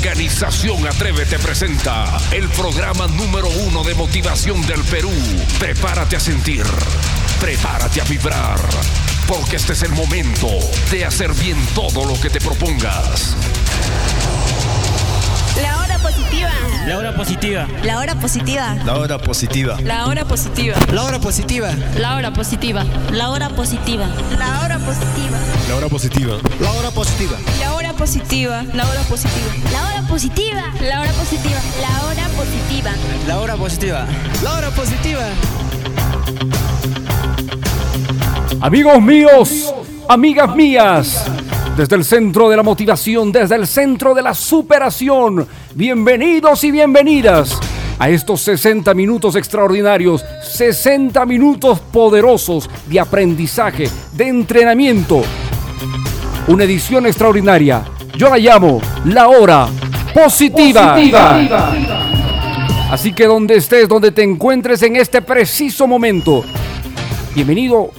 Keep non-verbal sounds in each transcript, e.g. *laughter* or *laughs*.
Organización Atrévete presenta el programa número uno de motivación del Perú. Prepárate a sentir, prepárate a vibrar, porque este es el momento de hacer bien todo lo que te propongas. La hora positiva. La hora positiva. La hora positiva. La hora positiva. La hora positiva. La hora positiva. La hora positiva. La hora positiva. La hora positiva. La hora positiva. La hora positiva. La hora positiva. La hora positiva. La hora positiva. La hora positiva. La hora positiva. La hora positiva. La hora positiva. Amigos míos, amigas mías, desde el centro de la motivación, desde el centro de la superación, bienvenidos y bienvenidas a estos 60 minutos extraordinarios, 60 minutos poderosos de aprendizaje, de entrenamiento. Una edición extraordinaria. Yo la llamo la hora positiva. Así que donde estés, donde te encuentres en este preciso momento, bienvenido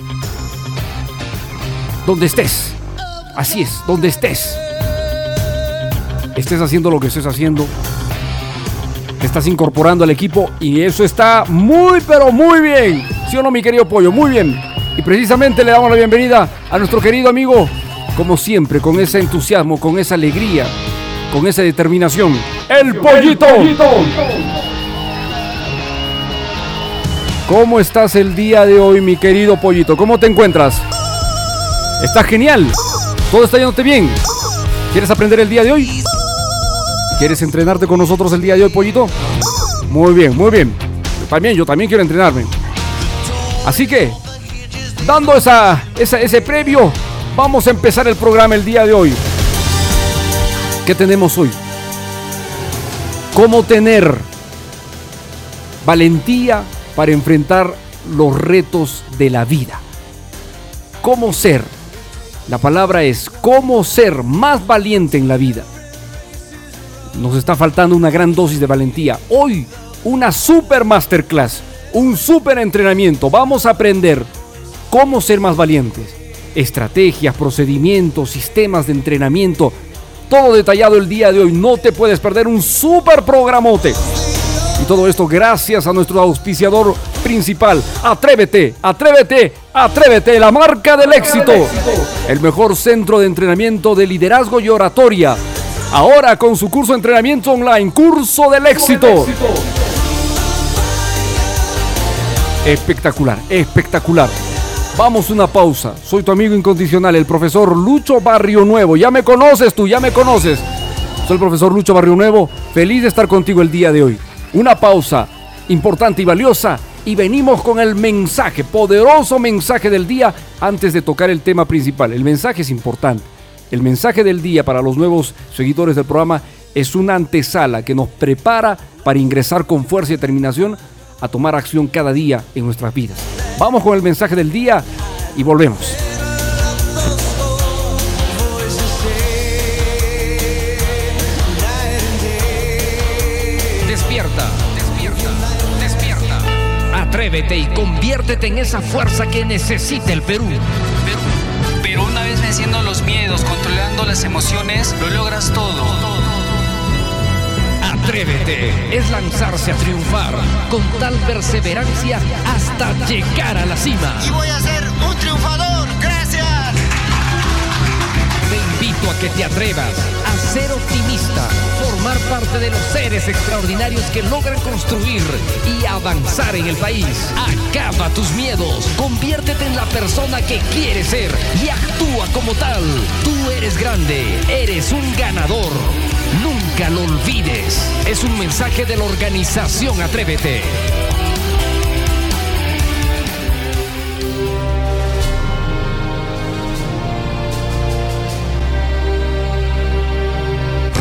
donde estés. Así es, donde estés. Estés haciendo lo que estés haciendo. Te estás incorporando al equipo y eso está muy, pero muy bien. ¿Sí o no, mi querido pollo? Muy bien. Y precisamente le damos la bienvenida a nuestro querido amigo, como siempre, con ese entusiasmo, con esa alegría, con esa determinación. ¡El pollito! ¿Cómo estás el día de hoy, mi querido pollito? ¿Cómo te encuentras? Está genial. Todo está yéndote bien. ¿Quieres aprender el día de hoy? ¿Quieres entrenarte con nosotros el día de hoy, pollito? Muy bien, muy bien. Yo también, yo también quiero entrenarme. Así que, dando esa, esa- ese previo, vamos a empezar el programa el día de hoy. ¿Qué tenemos hoy? ¿Cómo tener valentía para enfrentar los retos de la vida? ¿Cómo ser? La palabra es cómo ser más valiente en la vida. Nos está faltando una gran dosis de valentía. Hoy, una super masterclass, un super entrenamiento. Vamos a aprender cómo ser más valientes. Estrategias, procedimientos, sistemas de entrenamiento. Todo detallado el día de hoy. No te puedes perder un super programote. Y todo esto gracias a nuestro auspiciador principal. Atrévete, atrévete, atrévete, la marca del éxito. El mejor centro de entrenamiento de liderazgo y oratoria. Ahora con su curso de entrenamiento online, Curso del Éxito. Espectacular, espectacular. Vamos una pausa. Soy tu amigo incondicional, el profesor Lucho Barrio Nuevo. Ya me conoces tú, ya me conoces. Soy el profesor Lucho Barrio Nuevo. Feliz de estar contigo el día de hoy. Una pausa importante y valiosa. Y venimos con el mensaje, poderoso mensaje del día antes de tocar el tema principal. El mensaje es importante. El mensaje del día para los nuevos seguidores del programa es una antesala que nos prepara para ingresar con fuerza y determinación a tomar acción cada día en nuestras vidas. Vamos con el mensaje del día y volvemos. Despierta, despierta, despierta. Atrévete y conviértete en esa fuerza que necesita el Perú. Pero una vez venciendo los miedos, controlando las emociones, lo logras todo. Atrévete es lanzarse a triunfar con tal perseverancia hasta llegar a la cima. Y voy a ser un triunfador. Gracias. Te invito a que te atrevas a ser optimista, formar parte de los seres extraordinarios que logran construir y avanzar en el país. Acaba tus miedos, conviértete en la persona que quieres ser y actúa como tal. Tú eres grande, eres un ganador. Nunca lo olvides. Es un mensaje de la organización Atrévete.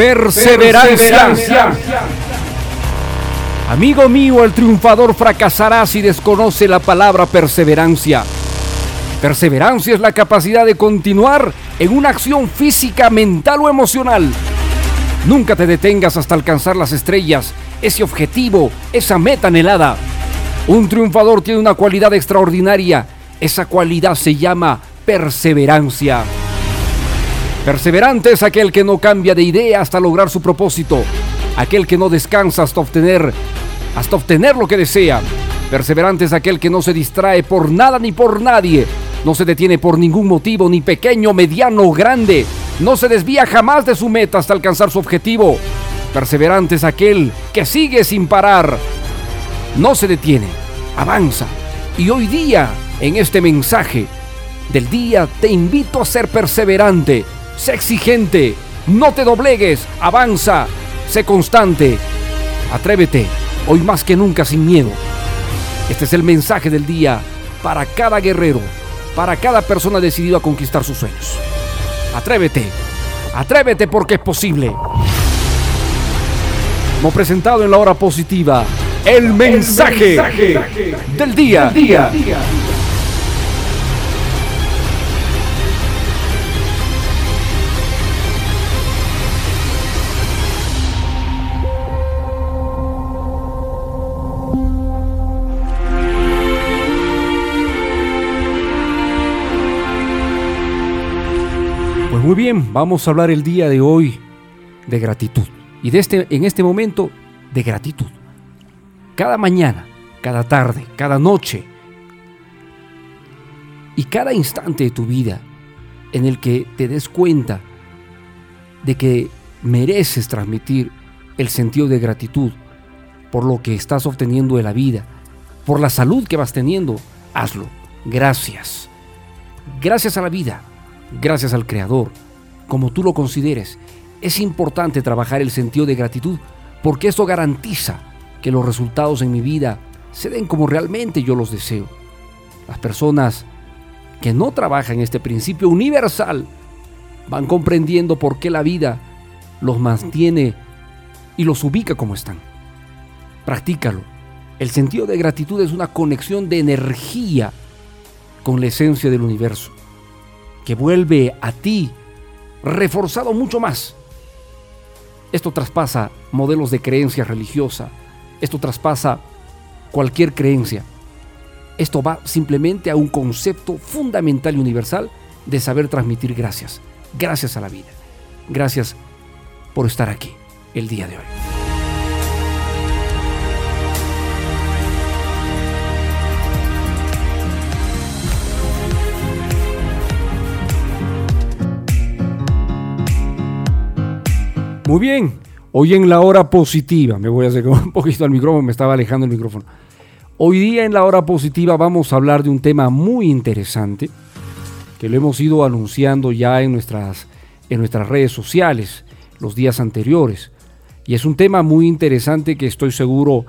Perseverancia. Amigo mío, el triunfador fracasará si desconoce la palabra perseverancia. Perseverancia es la capacidad de continuar en una acción física, mental o emocional. Nunca te detengas hasta alcanzar las estrellas, ese objetivo, esa meta anhelada. Un triunfador tiene una cualidad extraordinaria. Esa cualidad se llama perseverancia. Perseverante es aquel que no cambia de idea hasta lograr su propósito, aquel que no descansa hasta obtener hasta obtener lo que desea. Perseverante es aquel que no se distrae por nada ni por nadie, no se detiene por ningún motivo, ni pequeño, mediano o grande, no se desvía jamás de su meta hasta alcanzar su objetivo. Perseverante es aquel que sigue sin parar, no se detiene, avanza. Y hoy día, en este mensaje del día, te invito a ser perseverante, sé exigente, no te doblegues, avanza, sé constante, atrévete, hoy más que nunca sin miedo. Este es el mensaje del día para cada guerrero, para cada persona decidida a conquistar sus sueños. Atrévete, atrévete porque es posible. Hemos presentado en la hora positiva el mensaje, del día. Bien, vamos a hablar el día de hoy de gratitud. Y de este, en este momento, de gratitud. Cada mañana, cada tarde, cada noche y cada instante de tu vida en el que te des cuenta de que mereces transmitir el sentido de gratitud por lo que estás obteniendo de la vida, por la salud que vas teniendo, hazlo. Gracias. Gracias a la vida, gracias al Creador, como tú lo consideres. Es importante trabajar el sentido de gratitud porque eso garantiza que los resultados en mi vida se den como realmente yo los deseo. Las personas que no trabajan este principio universal van comprendiendo por qué la vida los mantiene y los ubica como están. Practícalo. El sentido de gratitud es una conexión de energía con la esencia del universo, que vuelve a ti reforzado mucho más. Esto traspasa modelos de creencia religiosa, esto traspasa cualquier creencia. Esto va simplemente a un concepto fundamental y universal de saber transmitir gracias. Gracias a la vida. Gracias por estar aquí el día de hoy. Muy bien, hoy en la hora positiva, me voy a acercar *laughs* un poquito al micrófono, me estaba alejando el micrófono. Hoy día en la hora positiva vamos a hablar de un tema muy interesante que lo hemos ido anunciando ya en nuestras, en nuestras redes sociales los días anteriores. Y es un tema muy interesante que estoy seguro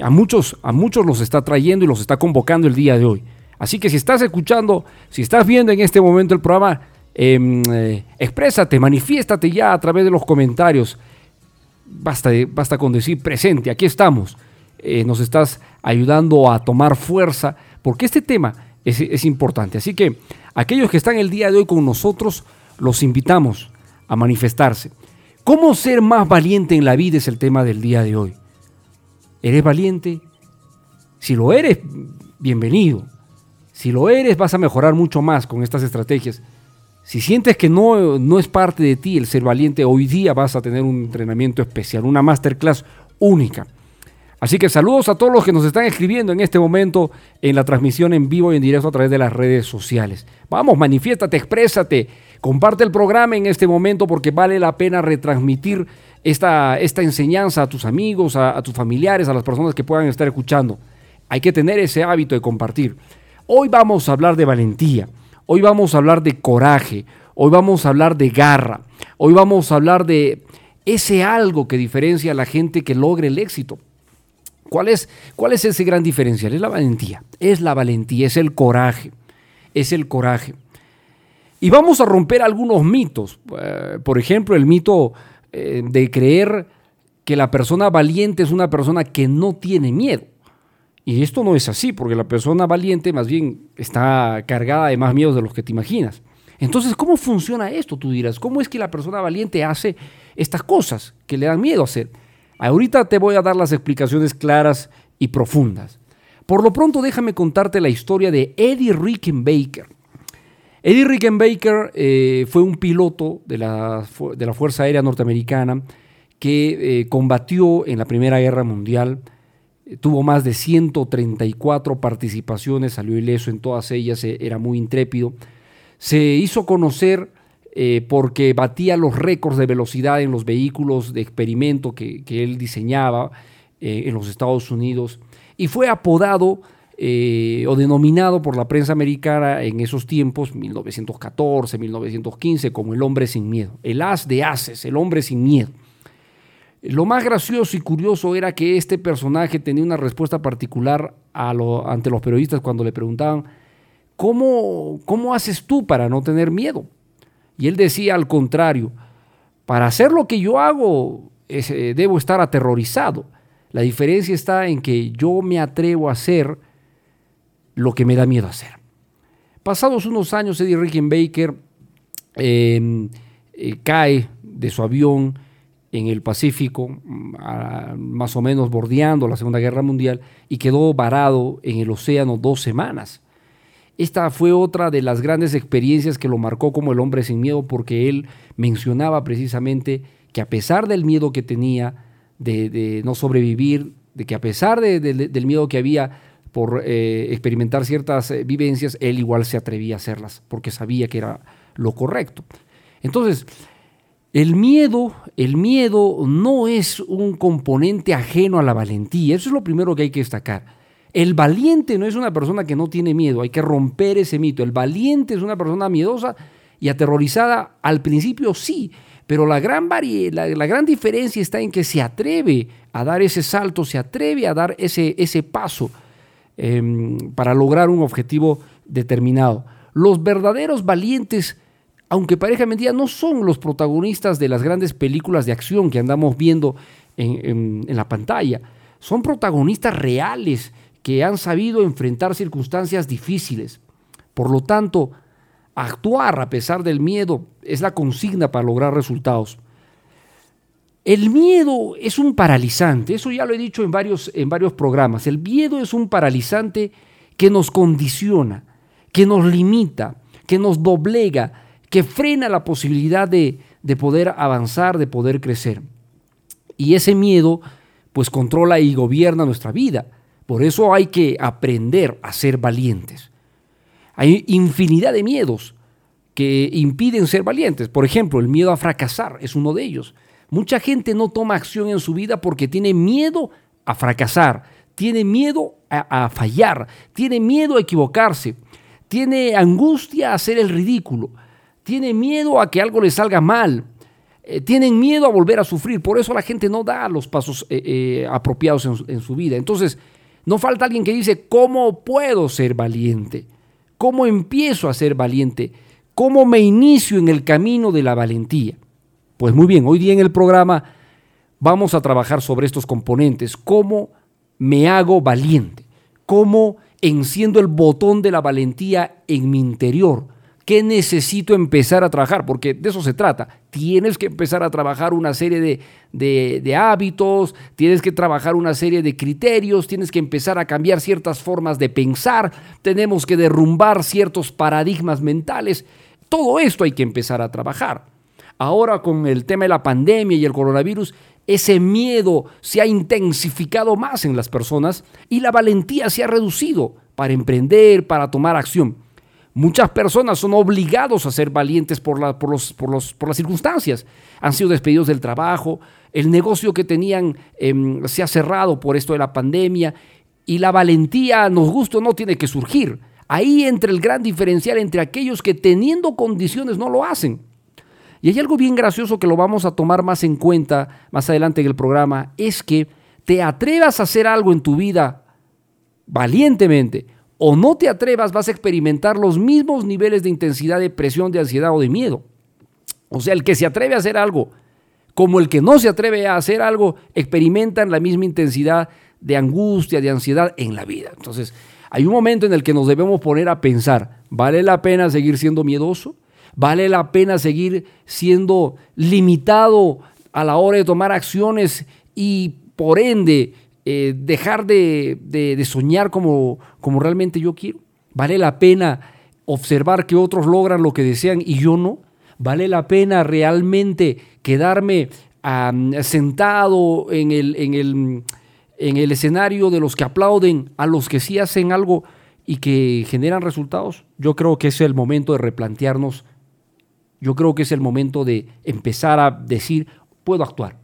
a muchos, a muchos los está trayendo y los está convocando el día de hoy. Así que si estás escuchando, si estás viendo en este momento el programa, eh, exprésate, manifiéstate ya a través de los comentarios. Basta, basta con decir presente, aquí estamos. Eh, nos estás ayudando a tomar fuerza, porque este tema es importante. Así que aquellos que están el día de hoy con nosotros, los invitamos a manifestarse. ¿Cómo ser más valiente en la vida es el tema del día de hoy? ¿Eres valiente? Si lo eres, bienvenido. Si lo eres, vas a mejorar mucho más con estas estrategias. Si sientes que no, no es parte de ti el ser valiente, hoy día vas a tener un entrenamiento especial, una masterclass única. Así que saludos a todos los que nos están escribiendo en este momento en la transmisión en vivo y en directo a través de las redes sociales. Vamos, manifiéstate, exprésate, comparte el programa en este momento porque vale la pena retransmitir esta, esta enseñanza a tus amigos, a, a tus familiares, a las personas que puedan estar escuchando. Hay que tener ese hábito de compartir. Hoy vamos a hablar de valentía, hoy vamos a hablar de coraje, hoy vamos a hablar de garra, hoy vamos a hablar de ese algo que diferencia a la gente que logre el éxito. ¿Cuál es, ¿Cuál es ese gran diferencial? Es la valentía, es la valentía, es el coraje, es el coraje. Y vamos a romper algunos mitos. Eh, por ejemplo, el mito eh, de creer que la persona valiente es una persona que no tiene miedo. Y esto no es así, porque la persona valiente más bien está cargada de más miedos de los que te imaginas. Entonces, ¿cómo funciona esto? Tú dirás, ¿cómo es que la persona valiente hace estas cosas que le dan miedo hacer? Ahorita te voy a dar las explicaciones claras y profundas. Por lo pronto, déjame contarte la historia de Eddie Rickenbacker. Eddie Rickenbacker eh, fue un piloto de la, de la Fuerza Aérea Norteamericana que eh, combatió en la Primera Guerra Mundial. Tuvo más de 134 participaciones, salió ileso en todas ellas, eh, era muy intrépido. Se hizo conocer eh, porque batía los récords de velocidad en los vehículos de experimento que, que él diseñaba eh, en los Estados Unidos y fue apodado o denominado por la prensa americana en esos tiempos, 1914, 1915, como el hombre sin miedo, el as de ases, el hombre sin miedo. Lo más gracioso y curioso era que este personaje tenía una respuesta particular ante los periodistas cuando le preguntaban, ¿cómo, ¿cómo haces tú para no tener miedo? Y él decía al contrario, para hacer lo que yo hago es, eh, debo estar aterrorizado. La diferencia está en que yo me atrevo a hacer lo que me da miedo hacer. Pasados unos años, Eddie Rickenbacker eh, eh, cae de su avión en el Pacífico, mm, más o menos bordeando la Segunda Guerra Mundial, y quedó varado en el océano dos semanas. Esta fue otra de las grandes experiencias que lo marcó como el hombre sin miedo, porque él mencionaba precisamente que a pesar del miedo que tenía de, no sobrevivir, de que a pesar de- de- del miedo que había por eh, experimentar ciertas eh, vivencias, él igual se atrevía a hacerlas, porque sabía que era lo correcto. Entonces, el miedo, el miedo no es un componente ajeno a la valentía. Eso es lo primero que hay que destacar. El valiente no es una persona que no tiene miedo. Hay que romper ese mito. El valiente es una persona miedosa y aterrorizada. Al principio sí, pero la gran, la, la gran diferencia está en que se atreve a dar ese salto, se atreve a dar ese, ese paso em, para lograr un objetivo determinado. Los verdaderos valientes aunque parezca mentira, no son los protagonistas de las grandes películas de acción que andamos viendo en, la pantalla. Son protagonistas reales que han sabido enfrentar circunstancias difíciles. Por lo tanto, actuar a pesar del miedo es la consigna para lograr resultados. El miedo es un paralizante, eso ya lo he dicho en varios programas. El miedo es un paralizante que nos condiciona, que nos limita, que nos doblega, que frena la posibilidad de, de poder avanzar, de poder crecer. Y ese miedo pues controla y gobierna nuestra vida. Por eso hay que aprender a ser valientes. Hay infinidad de miedos que impiden ser valientes. Por ejemplo, el miedo a fracasar es uno de ellos. Mucha gente no toma acción en su vida porque tiene miedo a fracasar, tiene miedo a, a fallar, tiene miedo a equivocarse, tiene angustia a hacer el ridículo, tiene miedo a que algo le salga mal, eh, tienen miedo a volver a sufrir. Por eso la gente no da los pasos eh, eh, apropiados en en su vida. Entonces, no falta alguien que dice, ¿cómo puedo ser valiente? ¿Cómo empiezo a ser valiente? ¿Cómo me inicio en el camino de la valentía? Pues muy bien, hoy día en el programa vamos a trabajar sobre estos componentes. ¿Cómo me hago valiente? ¿Cómo enciendo el botón de la valentía en mi interior? ¿Qué necesito empezar a trabajar? Porque de eso se trata. Tienes que empezar a trabajar una serie de, de, de, hábitos, tienes que trabajar una serie de criterios, tienes que empezar a cambiar ciertas formas de pensar, tenemos que derrumbar ciertos paradigmas mentales. Todo esto hay que empezar a trabajar. Ahora con el tema de la pandemia y el coronavirus, ese miedo se ha intensificado más en las personas y la valentía se ha reducido para emprender, para tomar acción. Muchas personas son obligados a ser valientes por, por, los, por, los, por las circunstancias. Han sido despedidos del trabajo, el negocio que tenían eh, se ha cerrado por esto de la pandemia y la valentía, nos gusta o no, tiene que surgir. Ahí entra el gran diferencial entre aquellos que teniendo condiciones no lo hacen. Y hay algo bien gracioso que lo vamos a tomar más en cuenta más adelante en el programa, es que te atrevas a hacer algo en tu vida valientemente o no te atrevas, vas a experimentar los mismos niveles de intensidad de presión, de ansiedad o de miedo. O sea, el que se atreve a hacer algo, como el que no se atreve a hacer algo, experimentan la misma intensidad de angustia, de ansiedad en la vida. Entonces, hay un momento en el que nos debemos poner a pensar, ¿vale la pena seguir siendo miedoso? ¿Vale la pena seguir siendo limitado a la hora de tomar acciones y por ende eh, dejar de, de, soñar como, como realmente yo quiero? ¿Vale la pena observar que otros logran lo que desean y yo no? ¿Vale la pena realmente quedarme sentado en el, en, el, en el escenario de los que aplauden a los que sí hacen algo y que generan resultados? Yo creo que es el momento de replantearnos, yo creo que es el momento de empezar a decir, puedo actuar.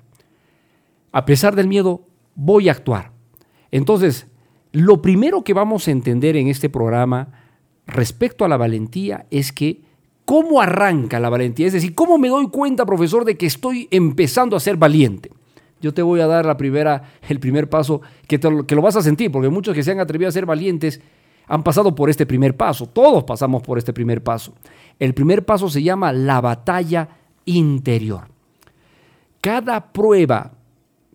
A pesar del miedo, voy a actuar. Entonces, lo primero que vamos a entender en este programa respecto a la valentía es que cómo arranca la valentía, es decir, cómo me doy cuenta, profesor, de que estoy empezando a ser valiente. Yo te voy a dar la primera, el primer paso que, que lo vas a sentir, porque muchos que se han atrevido a ser valientes han pasado por este primer paso. Todos pasamos por este primer paso. El primer paso se llama la batalla interior. Cada prueba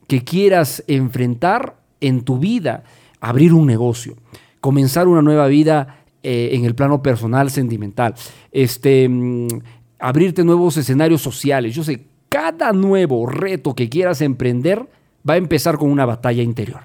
que quieras enfrentar en tu vida, abrir un negocio, comenzar una nueva vida eh, en el plano personal, sentimental, este, mm, abrirte nuevos escenarios sociales. Yo sé, cada nuevo reto que quieras emprender va a empezar con una batalla interior.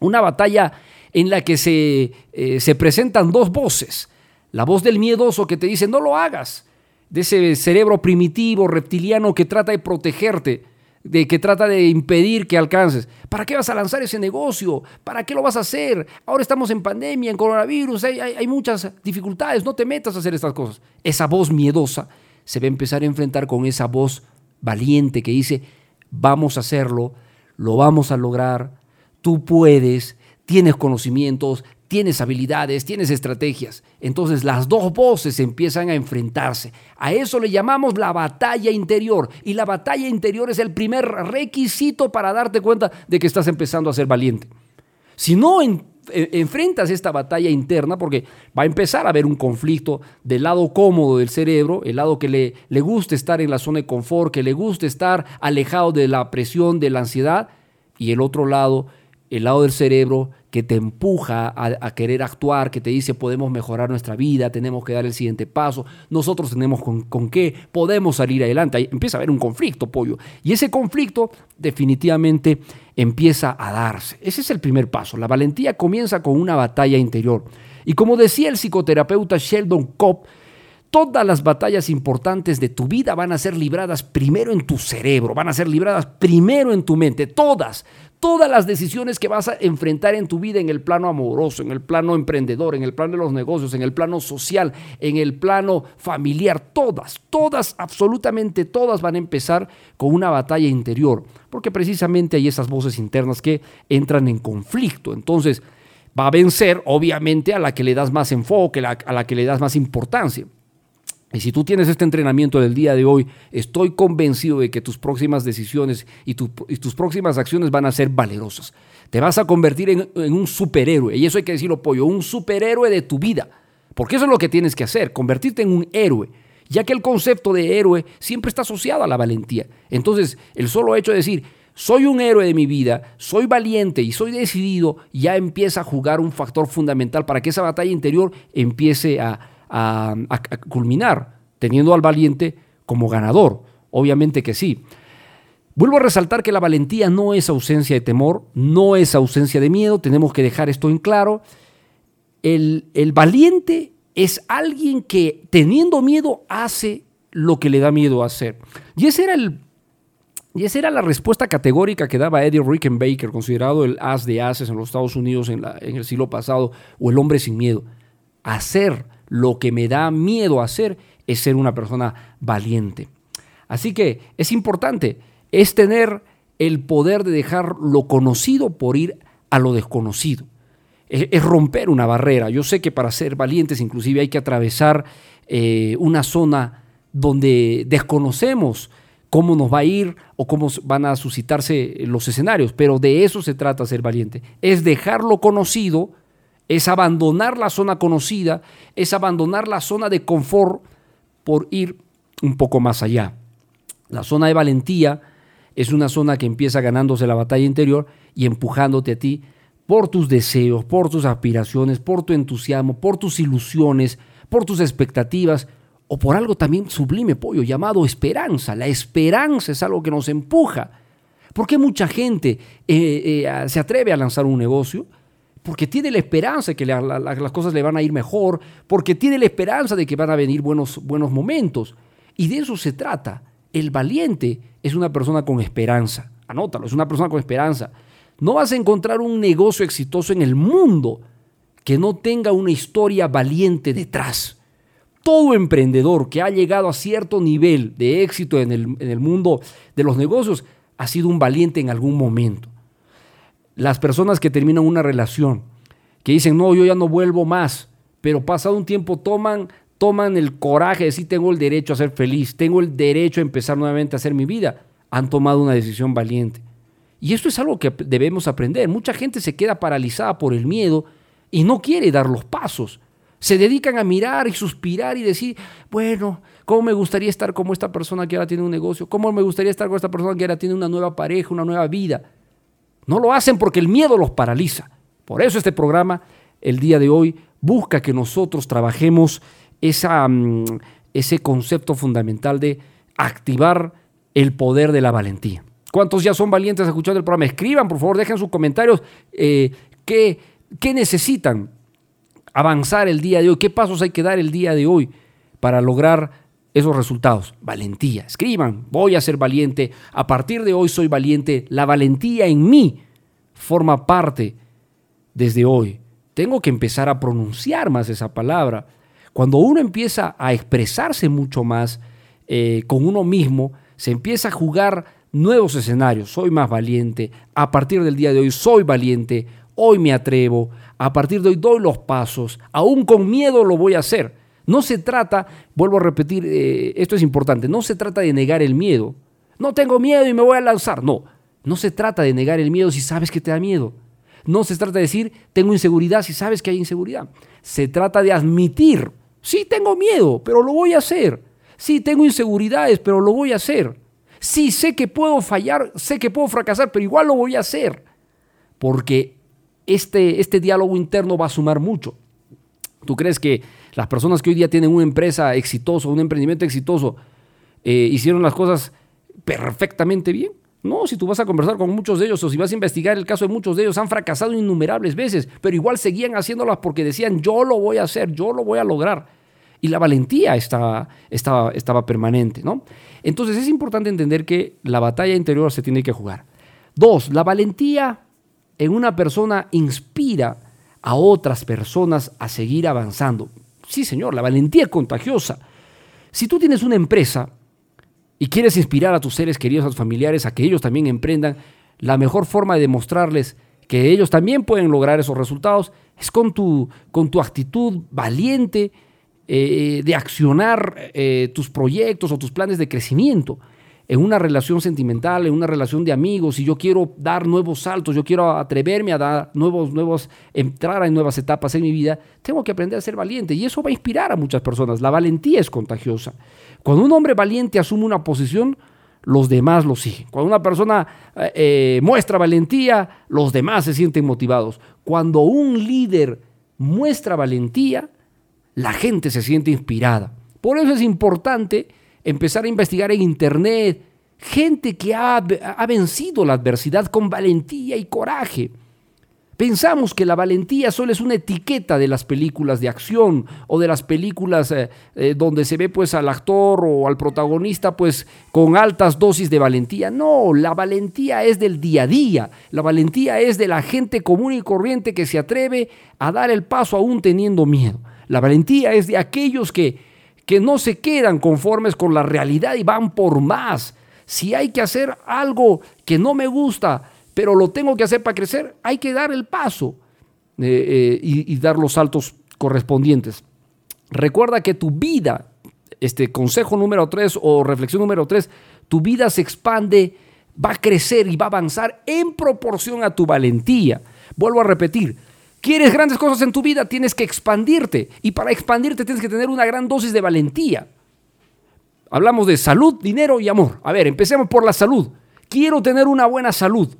Una batalla en la que se, eh, se presentan dos voces. La voz del miedoso que te dice, no lo hagas, de ese cerebro primitivo, reptiliano que trata de protegerte de que trata de impedir que alcances. ¿Para qué vas a lanzar ese negocio? ¿Para qué lo vas a hacer? Ahora estamos en pandemia, en coronavirus, hay, hay, hay, muchas dificultades, no te metas a hacer estas cosas. Esa voz miedosa se va a empezar a enfrentar con esa voz valiente que dice, vamos a hacerlo, lo vamos a lograr, tú puedes, tienes conocimientos, tienes habilidades, tienes estrategias. Entonces las dos voces empiezan a enfrentarse. A eso le llamamos la batalla interior. Y la batalla interior es el primer requisito para darte cuenta de que estás empezando a ser valiente. Si no en, enfrentas esta batalla interna, porque va a empezar a haber un conflicto del lado cómodo del cerebro, el lado que le, le gusta estar en la zona de confort, que le gusta estar alejado de la presión, de la ansiedad, y el otro lado, el lado del cerebro que te empuja a, querer actuar, que te dice podemos mejorar nuestra vida, tenemos que dar el siguiente paso, nosotros tenemos con, con qué, podemos salir adelante. Ahí empieza a haber un conflicto, pollo. Y ese conflicto definitivamente empieza a darse. Ese es el primer paso. La valentía comienza con una batalla interior. Y como decía el psicoterapeuta Sheldon Kopp, todas las batallas importantes de tu vida van a ser libradas primero en tu cerebro, van a ser libradas primero en tu mente, todas, todas las decisiones que vas a enfrentar en tu vida en el plano amoroso, en el plano emprendedor, en el plano de los negocios, en el plano social, en el plano familiar, todas, todas, absolutamente todas van a empezar con una batalla interior, porque precisamente hay esas voces internas que entran en conflicto. Entonces, va a vencer obviamente a la que le das más enfoque, a la que le das más importancia. Y si tú tienes este entrenamiento del día de hoy, estoy convencido de que tus próximas decisiones y, tu, y tus próximas acciones van a ser valerosas. Te vas a convertir en, en, un superhéroe, y eso hay que decirlo, pollo, un superhéroe de tu vida. Porque eso es lo que tienes que hacer, convertirte en un héroe. ya que el concepto de héroe siempre está asociado a la valentía. Entonces, el solo hecho de decir, soy un héroe de mi vida, soy valiente y soy decidido, ya empieza a jugar un factor fundamental para que esa batalla interior empiece a, a- culminar, teniendo al valiente como ganador. Obviamente que sí. Vuelvo a resaltar que la valentía no es ausencia de temor, no es ausencia de miedo, tenemos que dejar esto en claro. El, el valiente es alguien que teniendo miedo hace lo que le da miedo hacer. Y ese era el y esa era la respuesta categórica que daba Eddie Rickenbacker, considerado el as de ases en los Estados Unidos en, en el siglo pasado, o el hombre sin miedo. Hacer lo que me da miedo hacer es ser una persona valiente. Así que es importante, es tener el poder de dejar lo conocido por ir a lo desconocido. Es, es romper una barrera. Yo sé que para ser valientes inclusive hay que atravesar eh, una zona donde desconocemos cómo nos va a ir o cómo van a suscitarse los escenarios, pero de eso se trata ser valiente. Es dejar lo conocido, es abandonar la zona conocida, es abandonar la zona de confort por ir un poco más allá. La zona de valentía es una zona que empieza ganándose la batalla interior y empujándote a ti por tus deseos, por tus aspiraciones, por tu entusiasmo, por tus ilusiones, por tus expectativas o por algo también sublime, pollo, llamado esperanza. La esperanza es algo que nos empuja. ¿Por qué mucha gente eh, eh, se atreve a lanzar un negocio? Porque tiene la esperanza de que la- la- la- las cosas le van a ir mejor, porque tiene la esperanza de que van a venir buenos, buenos momentos. Y de eso se trata. El valiente es una persona con esperanza. Anótalo, es una persona con esperanza. No vas a encontrar un negocio exitoso en el mundo que no tenga una historia valiente detrás. Todo emprendedor que ha llegado a cierto nivel de éxito en el, en el mundo de los negocios ha sido un valiente en algún momento. Las personas que terminan una relación, que dicen, no, yo ya no vuelvo más, pero pasado un tiempo toman, toman el coraje de decir, tengo el derecho a ser feliz, tengo el derecho a empezar nuevamente a hacer mi vida, han tomado una decisión valiente. Y esto es algo que debemos aprender. Mucha gente se queda paralizada por el miedo y no quiere dar los pasos. Se dedican a mirar y suspirar y decir, bueno, ¿cómo me gustaría estar como esta persona que ahora tiene un negocio? ¿Cómo me gustaría estar con esta persona que ahora tiene una nueva pareja, una nueva vida? No lo hacen porque el miedo los paraliza. Por eso este programa, el día de hoy, busca que nosotros trabajemos esa, mm, ese concepto fundamental de activar el poder de la valentía. ¿Cuántos ya son valientes escuchando el programa? Escriban, por favor, dejen sus comentarios eh, qué, qué necesitan avanzar el día de hoy, qué pasos hay que dar el día de hoy para lograr esos resultados. Valentía. Escriban, voy a ser valiente. A partir de hoy soy valiente. La valentía en mí forma parte desde hoy. Tengo que empezar a pronunciar más esa palabra. Cuando uno empieza a expresarse mucho más eh, con uno mismo, se empieza a jugar nuevos escenarios. Soy más valiente. A partir del día de hoy soy valiente. Hoy me atrevo. A partir de hoy doy los pasos. Aún con miedo lo voy a hacer. No se trata, vuelvo a repetir, eh, esto es importante, no se trata de negar el miedo. No tengo miedo y me voy a lanzar. No, no se trata de negar el miedo si sabes que te da miedo. No se trata de decir, tengo inseguridad si sabes que hay inseguridad. Se trata de admitir, sí tengo miedo, pero lo voy a hacer. Sí tengo inseguridades, pero lo voy a hacer. Sí sé que puedo fallar, sé que puedo fracasar, pero igual lo voy a hacer. Porque este, este diálogo interno va a sumar mucho. ¿Tú crees que las personas que hoy día tienen una empresa exitosa, un emprendimiento exitoso, eh, hicieron las cosas perfectamente bien? No, si tú vas a conversar con muchos de ellos o si vas a investigar el caso de muchos de ellos, han fracasado innumerables veces, pero igual seguían haciéndolas porque decían, yo lo voy a hacer, yo lo voy a lograr. Y la valentía estaba, estaba, estaba permanente, ¿no? Entonces es importante entender que la batalla interior se tiene que jugar. Dos, la valentía en una persona inspira a otras personas a seguir avanzando. Sí, señor, la valentía contagiosa. Si tú tienes una empresa y quieres inspirar a tus seres queridos, a tus familiares, a que ellos también emprendan, la mejor forma de demostrarles que ellos también pueden lograr esos resultados es con tu, con tu actitud valiente eh, de accionar eh, tus proyectos o tus planes de crecimiento. En una relación sentimental, en una relación de amigos, y yo quiero dar nuevos saltos, yo quiero atreverme a dar nuevos, nuevos, entrar en nuevas etapas en mi vida, tengo que aprender a ser valiente. Y eso va a inspirar a muchas personas. La valentía es contagiosa. Cuando un hombre valiente asume una posición, los demás lo siguen. Cuando una persona eh, eh, muestra valentía, los demás se sienten motivados. Cuando un líder muestra valentía, la gente se siente inspirada. Por eso es importante empezar a investigar en Internet gente que ha, ha vencido la adversidad con valentía y coraje. Pensamos que la valentía solo es una etiqueta de las películas de acción o de las películas eh, eh, donde se ve pues al actor o al protagonista pues con altas dosis de valentía. No, la valentía es del día a día. La valentía es de la gente común y corriente que se atreve a dar el paso aún teniendo miedo. La valentía es de aquellos que, que no se quedan conformes con la realidad y van por más. Si hay que hacer algo que no me gusta, pero lo tengo que hacer para crecer, hay que dar el paso eh, eh, y, dar los saltos correspondientes. Recuerda que tu vida, este consejo número 3 o reflexión número 3, tu vida se expande, va a crecer y va a avanzar en proporción a tu valentía. Vuelvo a repetir, quieres grandes cosas en tu vida, tienes que expandirte y para expandirte tienes que tener una gran dosis de valentía. Hablamos de salud, dinero y amor. A ver, empecemos por la salud. Quiero tener una buena salud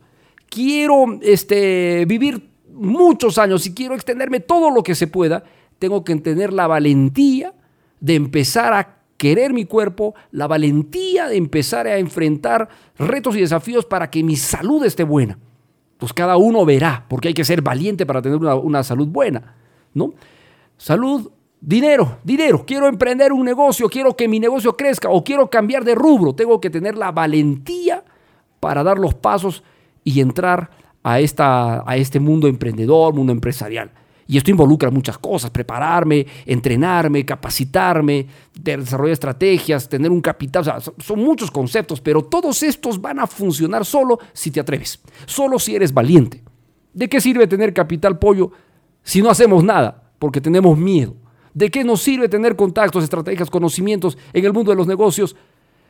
quiero este, vivir muchos años y quiero extenderme todo lo que se pueda, tengo que tener la valentía de empezar a querer mi cuerpo, la valentía de empezar a enfrentar retos y desafíos para que mi salud esté buena. Pues cada uno verá, porque hay que ser valiente para tener una, una salud buena, ¿no? Salud, dinero, dinero. Quiero emprender un negocio, quiero que mi negocio crezca o quiero cambiar de rubro. Tengo que tener la valentía para dar los pasos y entrar a, esta, a este mundo emprendedor, mundo empresarial. Y esto involucra muchas cosas, prepararme, entrenarme, capacitarme, desarrollar estrategias, tener un capital, o sea, son muchos conceptos, pero todos estos van a funcionar solo si te atreves, solo si eres valiente. ¿De qué sirve tener capital pollo si no hacemos nada? Porque tenemos miedo. ¿De qué nos sirve tener contactos, estrategias, conocimientos en el mundo de los negocios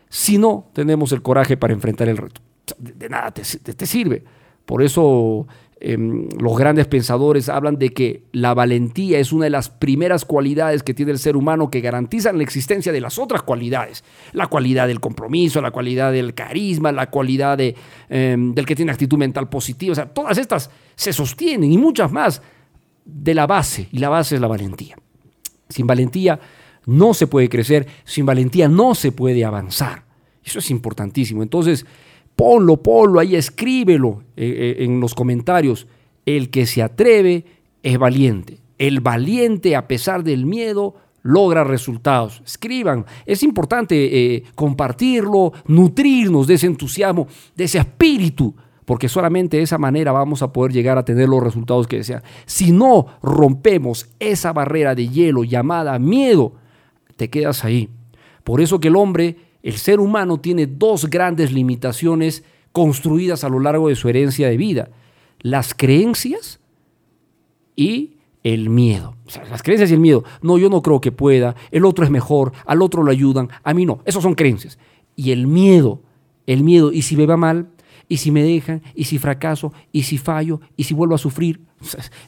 si no tenemos el coraje para enfrentar el reto? de, nada te, te, sirve. Por eso eh, los grandes pensadores hablan de que la valentía es una de las primeras cualidades que tiene el ser humano que garantizan la existencia de las otras cualidades. La cualidad del compromiso, la cualidad del carisma, la cualidad eh, del que tiene actitud mental positiva. O sea, todas estas se sostienen y muchas más de la base. Y la base es la valentía. Sin valentía no se puede crecer, sin valentía no se puede avanzar. Eso es importantísimo. Entonces, ponlo, ponlo ahí, escríbelo eh, eh, en los comentarios. El que se atreve es valiente. El valiente, a pesar del miedo, logra resultados. Escriban. Es importante eh, compartirlo, nutrirnos de ese entusiasmo, de ese espíritu, porque solamente de esa manera vamos a poder llegar a tener los resultados que desean. Si no rompemos esa barrera de hielo llamada miedo, te quedas ahí. Por eso que el hombre el ser humano tiene dos grandes limitaciones construidas a lo largo de su herencia de vida. Las creencias y el miedo. O sea, las creencias y el miedo. No, yo no creo que pueda. El otro es mejor. Al otro lo ayudan. A mí no. Esos son creencias. Y el miedo. El miedo. ¿Y si me va mal? ¿Y si me dejan? ¿Y si fracaso? ¿Y si fallo? ¿Y si vuelvo a sufrir?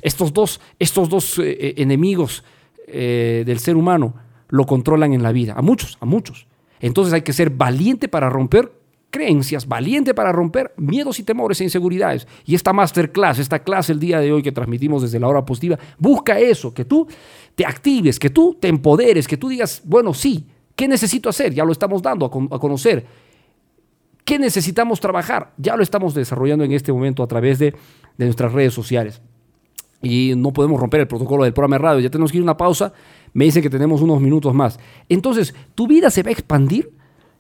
estos dos, estos dos eh, eh, enemigos eh, del ser humano lo controlan en la vida. A muchos, a muchos. Entonces hay que ser valiente para romper creencias, valiente para romper miedos y temores e inseguridades. Y esta masterclass, esta clase el día de hoy que transmitimos desde la hora positiva, busca eso, que tú te actives, que tú te empoderes, que tú digas, bueno, sí, ¿qué necesito hacer? Ya lo estamos dando a, conocer. ¿Qué necesitamos trabajar? Ya lo estamos desarrollando en este momento a través de, de nuestras redes sociales. Y no podemos romper el protocolo del programa de radio. Ya tenemos que ir a una pausa me dice que tenemos unos minutos más. Entonces, tu vida se va a expandir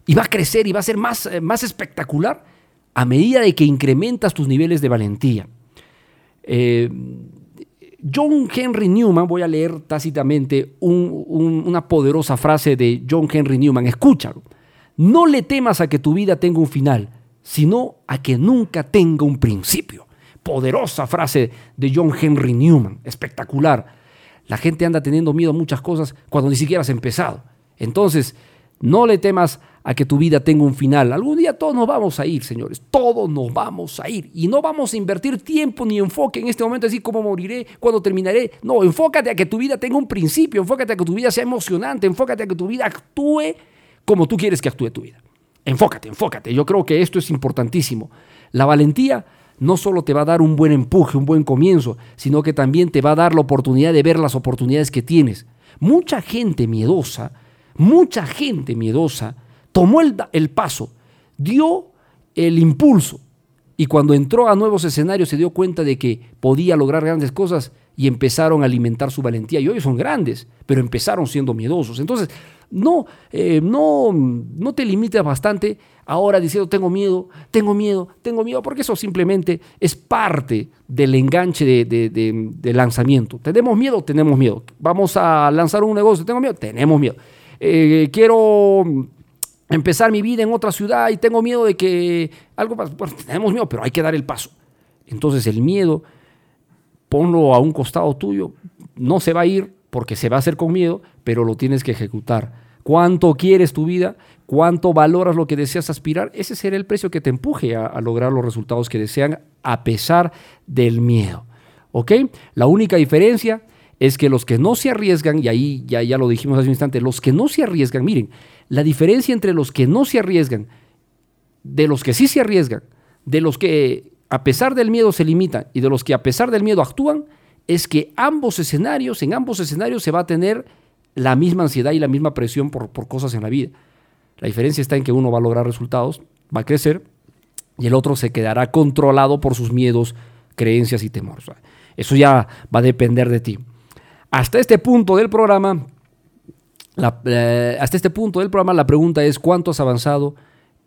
y va a crecer y va a ser más, eh, más espectacular a medida de que incrementas tus niveles de valentía. Eh, John Henry Newman, voy a leer tácitamente una poderosa frase de John Henry Newman, escúchalo. No le temas a que tu vida tenga un final, sino a que nunca tenga un principio. Poderosa frase de John Henry Newman, espectacular. La gente anda teniendo miedo a muchas cosas cuando ni siquiera has empezado. Entonces, no le temas a que tu vida tenga un final. Algún día todos nos vamos a ir, señores. Todos nos vamos a ir. Y no vamos a invertir tiempo ni enfoque en este momento, así cómo moriré, cuándo terminaré. No, enfócate a que tu vida tenga un principio, enfócate a que tu vida sea emocionante, enfócate a que tu vida actúe como tú quieres que actúe tu vida. Enfócate, enfócate. Yo creo que esto es importantísimo. La valentía no solo te va a dar un buen empuje, un buen comienzo, sino que también te va a dar la oportunidad de ver las oportunidades que tienes. Mucha gente miedosa, mucha gente miedosa, tomó el, el paso, dio el impulso y cuando entró a nuevos escenarios se dio cuenta de que podía lograr grandes cosas y empezaron a alimentar su valentía. Y hoy son grandes, pero empezaron siendo miedosos. Entonces, no, eh, no, no te limites bastante ahora diciendo tengo miedo, tengo miedo, tengo miedo, porque eso simplemente es parte del enganche de, lanzamiento. ¿Tenemos miedo? Tenemos miedo. Vamos a lanzar un negocio, ¿tengo miedo? Tenemos miedo. Eh, quiero empezar mi vida en otra ciudad y tengo miedo de que algo pase. Bueno, tenemos miedo, pero hay que dar el paso. Entonces el miedo, ponlo a un costado tuyo, no se va a ir porque se va a hacer con miedo, pero lo tienes que ejecutar cuánto quieres tu vida, cuánto valoras lo que deseas aspirar, ese será el precio que te empuje a, lograr los resultados que desean a pesar del miedo. ¿Ok? La única diferencia es que los que no se arriesgan, y ahí ya, ya lo dijimos hace un instante, los que no se arriesgan, miren, la diferencia entre los que no se arriesgan, de los que sí se arriesgan, de los que a pesar del miedo se limitan y de los que a pesar del miedo actúan, es que ambos escenarios, en ambos escenarios se va a tener la misma ansiedad y la misma presión por, cosas en la vida. La diferencia está en que uno va a lograr resultados, va a crecer, y el otro se quedará controlado por sus miedos, creencias y temores. Eso ya va a depender de ti. Hasta este punto del programa, eh, hasta este punto del programa, la pregunta es cuánto has avanzado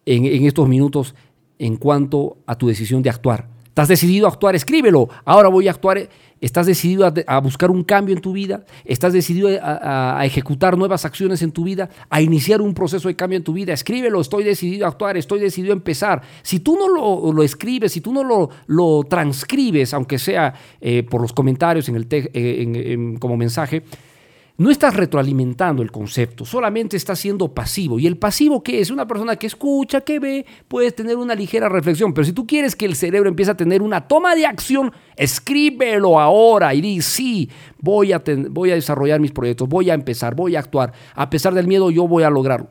en, en estos minutos en cuanto a tu decisión de actuar. ¿Estás decidido a actuar? Escríbelo. Ahora voy a actuar ¿Estás decidido a, buscar un cambio en tu vida? ¿Estás decidido a, ejecutar nuevas acciones en tu vida? ¿A iniciar un proceso de cambio en tu vida? Escríbelo, estoy decidido a actuar, estoy decidido a empezar. Si tú no lo, escribes, si tú no lo, lo transcribes, aunque sea eh, por los comentarios en el eh, como mensaje, no estás retroalimentando el concepto, solamente estás siendo pasivo. ¿Y el pasivo qué es? Una persona que escucha, que ve, puede tener una ligera reflexión. Pero si tú quieres que el cerebro empiece a tener una toma de acción, escríbelo ahora y di, sí, voy a, voy a desarrollar mis proyectos, voy a empezar, voy a actuar. A pesar del miedo, yo voy a lograrlo.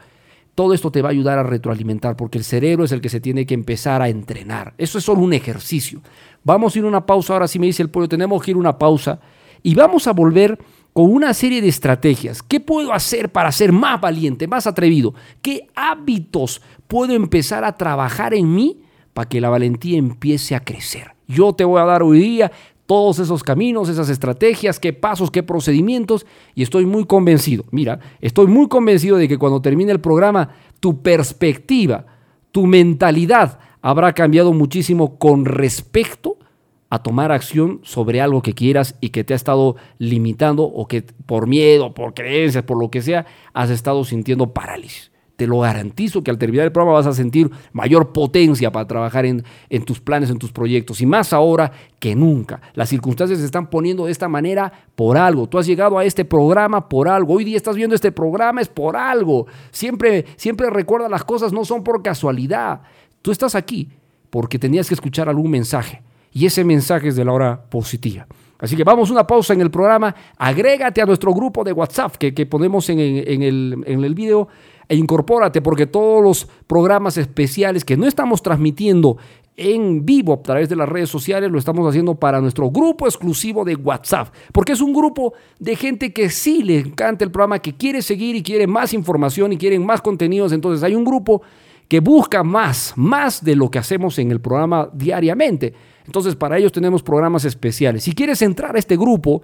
Todo esto te va a ayudar a retroalimentar porque el cerebro es el que se tiene que empezar a entrenar. Eso es solo un ejercicio. Vamos a ir a una pausa. Ahora sí me dice el pollo, tenemos que ir a una pausa y vamos a volver con una serie de estrategias. ¿Qué puedo hacer para ser más valiente, más atrevido? ¿Qué hábitos puedo empezar a trabajar en mí para que la valentía empiece a crecer? Yo te voy a dar hoy día todos esos caminos, esas estrategias, qué pasos, qué procedimientos, y estoy muy convencido, mira, estoy muy convencido de que cuando termine el programa, tu perspectiva, tu mentalidad habrá cambiado muchísimo con respecto a tomar acción sobre algo que quieras y que te ha estado limitando o que por miedo, por creencias, por lo que sea, has estado sintiendo parálisis. Te lo garantizo que al terminar el programa vas a sentir mayor potencia para trabajar en, en, tus planes, en tus proyectos. Y más ahora que nunca. Las circunstancias se están poniendo de esta manera por algo. Tú has llegado a este programa por algo. Hoy día estás viendo este programa es por algo. Siempre, siempre recuerda las cosas no son por casualidad. Tú estás aquí porque tenías que escuchar algún mensaje y ese mensaje es de la hora positiva. Así que vamos a una pausa en el programa. Agrégate a nuestro grupo de WhatsApp que, ponemos en, el, en el video e incorpórate porque todos los programas especiales que no estamos transmitiendo en vivo a través de las redes sociales, lo estamos haciendo para nuestro grupo exclusivo de WhatsApp, porque es un grupo de gente que sí le encanta el programa, que quiere seguir y quiere más información y quieren más contenidos, entonces hay un grupo que busca más, más de lo que hacemos en el programa diariamente. Entonces, para ellos tenemos programas especiales. Si quieres entrar a este grupo,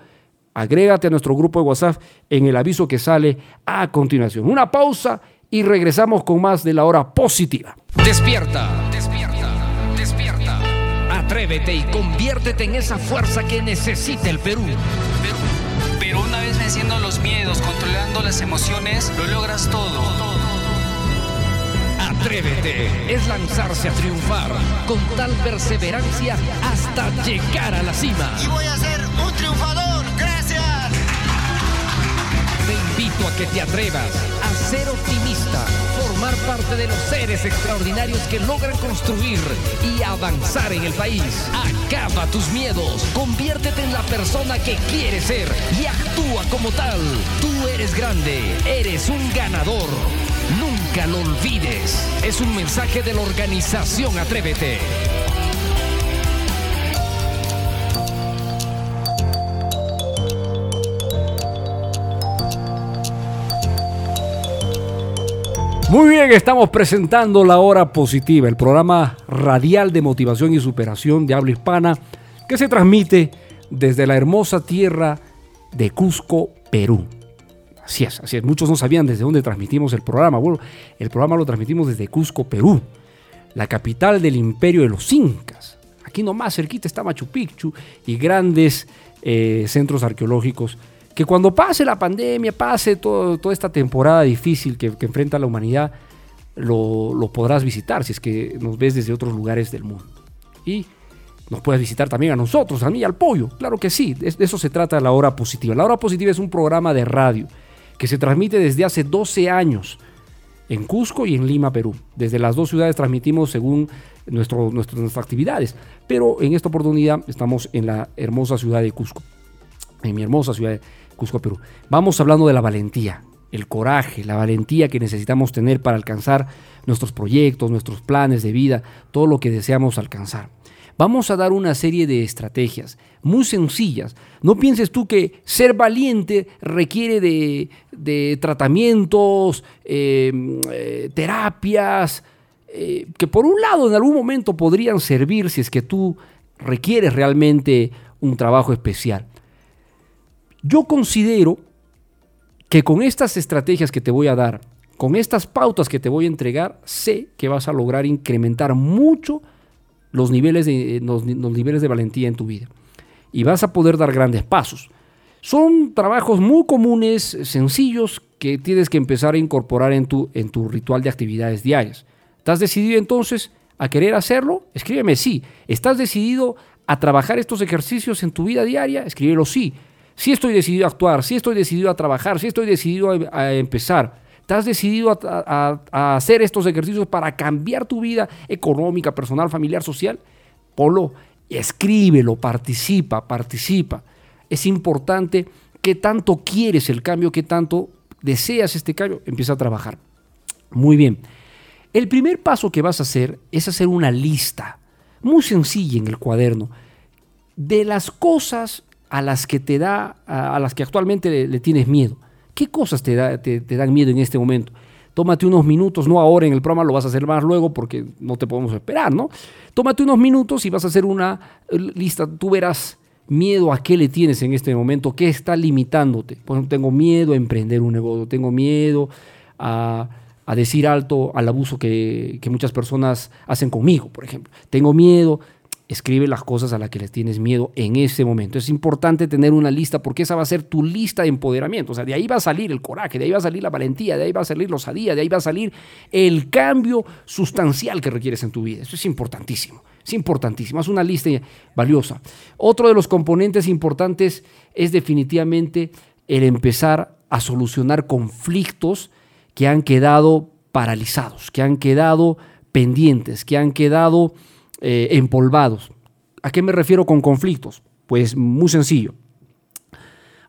agrégate a nuestro grupo de WhatsApp en el aviso que sale a continuación. Una pausa y regresamos con más de la hora positiva. Despierta, despierta, despierta. Atrévete y conviértete en esa fuerza que necesita el Perú. Pero una vez venciendo los miedos, controlando las emociones, lo logras todo. Atrévete es lanzarse a triunfar con tal perseverancia hasta llegar a la cima. Y voy a ser un triunfador. Gracias. Te invito a que te atrevas a ser optimista, formar parte de los seres extraordinarios que logran construir y avanzar en el país. Acaba tus miedos, conviértete en la persona que quieres ser y actúa como tal. Tú eres grande, eres un ganador. Nunca lo olvides. Es un mensaje de la organización Atrévete. Muy bien, estamos presentando La Hora Positiva, el programa radial de motivación y superación de habla hispana que se transmite desde la hermosa tierra de Cusco, Perú. Así es, así es. Muchos no sabían desde dónde transmitimos el programa. Bueno, el programa lo transmitimos desde Cusco, Perú, la capital del imperio de los incas. Aquí nomás cerquita está Machu Picchu y grandes eh, centros arqueológicos que cuando pase la pandemia, pase todo- toda esta temporada difícil que, enfrenta la humanidad, lo, lo podrás visitar si es que nos ves desde otros lugares del mundo. Y nos puedes visitar también a nosotros, a mí, al pollo. Claro que sí, de eso se trata la hora positiva. La hora positiva es un programa de radio que se transmite desde hace 12 años en Cusco y en Lima, Perú. Desde las dos ciudades transmitimos según nuestro, nuestro- nuestras actividades, pero en esta oportunidad estamos en la hermosa ciudad de Cusco, en mi hermosa ciudad de Cusco, Perú. Vamos hablando de la valentía, el coraje, la valentía que necesitamos tener para alcanzar nuestros proyectos, nuestros planes de vida, todo lo que deseamos alcanzar. Vamos a dar una serie de estrategias muy sencillas. No pienses tú que ser valiente requiere de, de tratamientos, eh, eh, terapias, eh, que por un lado en algún momento podrían servir si es que tú requieres realmente un trabajo especial. Yo considero que con estas estrategias que te voy a dar, con estas pautas que te voy a entregar, sé que vas a lograr incrementar mucho los niveles de, los, los niveles de valentía en tu vida. Y vas a poder dar grandes pasos. Son trabajos muy comunes, sencillos, que tienes que empezar a incorporar en tu, en tu ritual de actividades diarias. ¿Estás decidido entonces a querer hacerlo? Escríbeme sí. ¿Estás decidido a trabajar estos ejercicios en tu vida diaria? Escríbelo sí. Sí estoy decidido a actuar, sí estoy decidido a trabajar, sí estoy decidido a, empezar. ¿Estás decidido a, a- a hacer estos ejercicios para cambiar tu vida económica, personal, familiar, social? Polo, escríbelo, participa, participa. Es importante que tanto quieres el cambio, que tanto deseas este cambio, empieza a trabajar. Muy bien. El primer paso que vas a hacer es hacer una lista muy sencilla en el cuaderno de las cosas a las que te da, a, las que actualmente le, tienes miedo. ¿Qué cosas te- te dan miedo en este momento? Tómate unos minutos, no ahora en el programa, lo vas a hacer más luego porque no te podemos esperar, ¿no? Tómate unos minutos y vas a hacer una eh, lista. Tú verás miedo a qué le tienes en este momento, qué está limitándote. Por ejemplo, tengo miedo a emprender un negocio, tengo miedo a, a decir alto al abuso que, que muchas personas hacen conmigo, por ejemplo. Tengo miedo, escribe las cosas a las que les tienes miedo en ese momento. Es importante tener una lista porque esa va a ser tu lista de empoderamiento. O sea, de ahí va a salir el coraje, de ahí va a salir la valentía, de ahí va a salir la osadía, de ahí va a salir el cambio sustancial que requieres en tu vida. Eso es importantísimo. Es importantísimo. Es una lista valiosa. Otro de los componentes importantes es definitivamente el empezar a solucionar conflictos que han quedado paralizados, que han quedado pendientes, que han quedado eh, empolvados. ¿A qué me refiero con conflictos? Pues muy sencillo.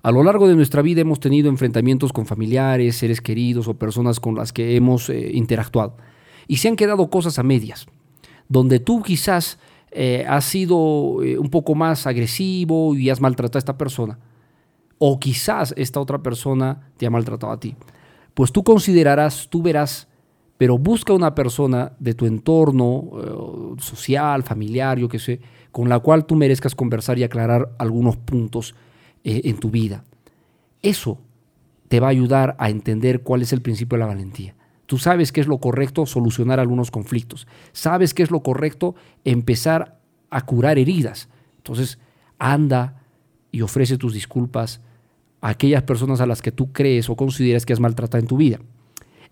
A lo largo de nuestra vida hemos tenido enfrentamientos con familiares, seres queridos o personas con las que hemos eh, interactuado. Y se han quedado cosas a medias, donde tú quizás eh, has sido eh, un poco más agresivo y has maltratado a esta persona. O quizás esta otra persona te ha maltratado a ti. Pues tú considerarás, tú verás, pero busca una persona de tu entorno eh, social, familiar, yo qué sé, con la cual tú merezcas conversar y aclarar algunos puntos en tu vida. Eso te va a ayudar a entender cuál es el principio de la valentía. Tú sabes que es lo correcto solucionar algunos conflictos. Sabes que es lo correcto empezar a curar heridas. Entonces, anda y ofrece tus disculpas a aquellas personas a las que tú crees o consideras que has maltratado en tu vida.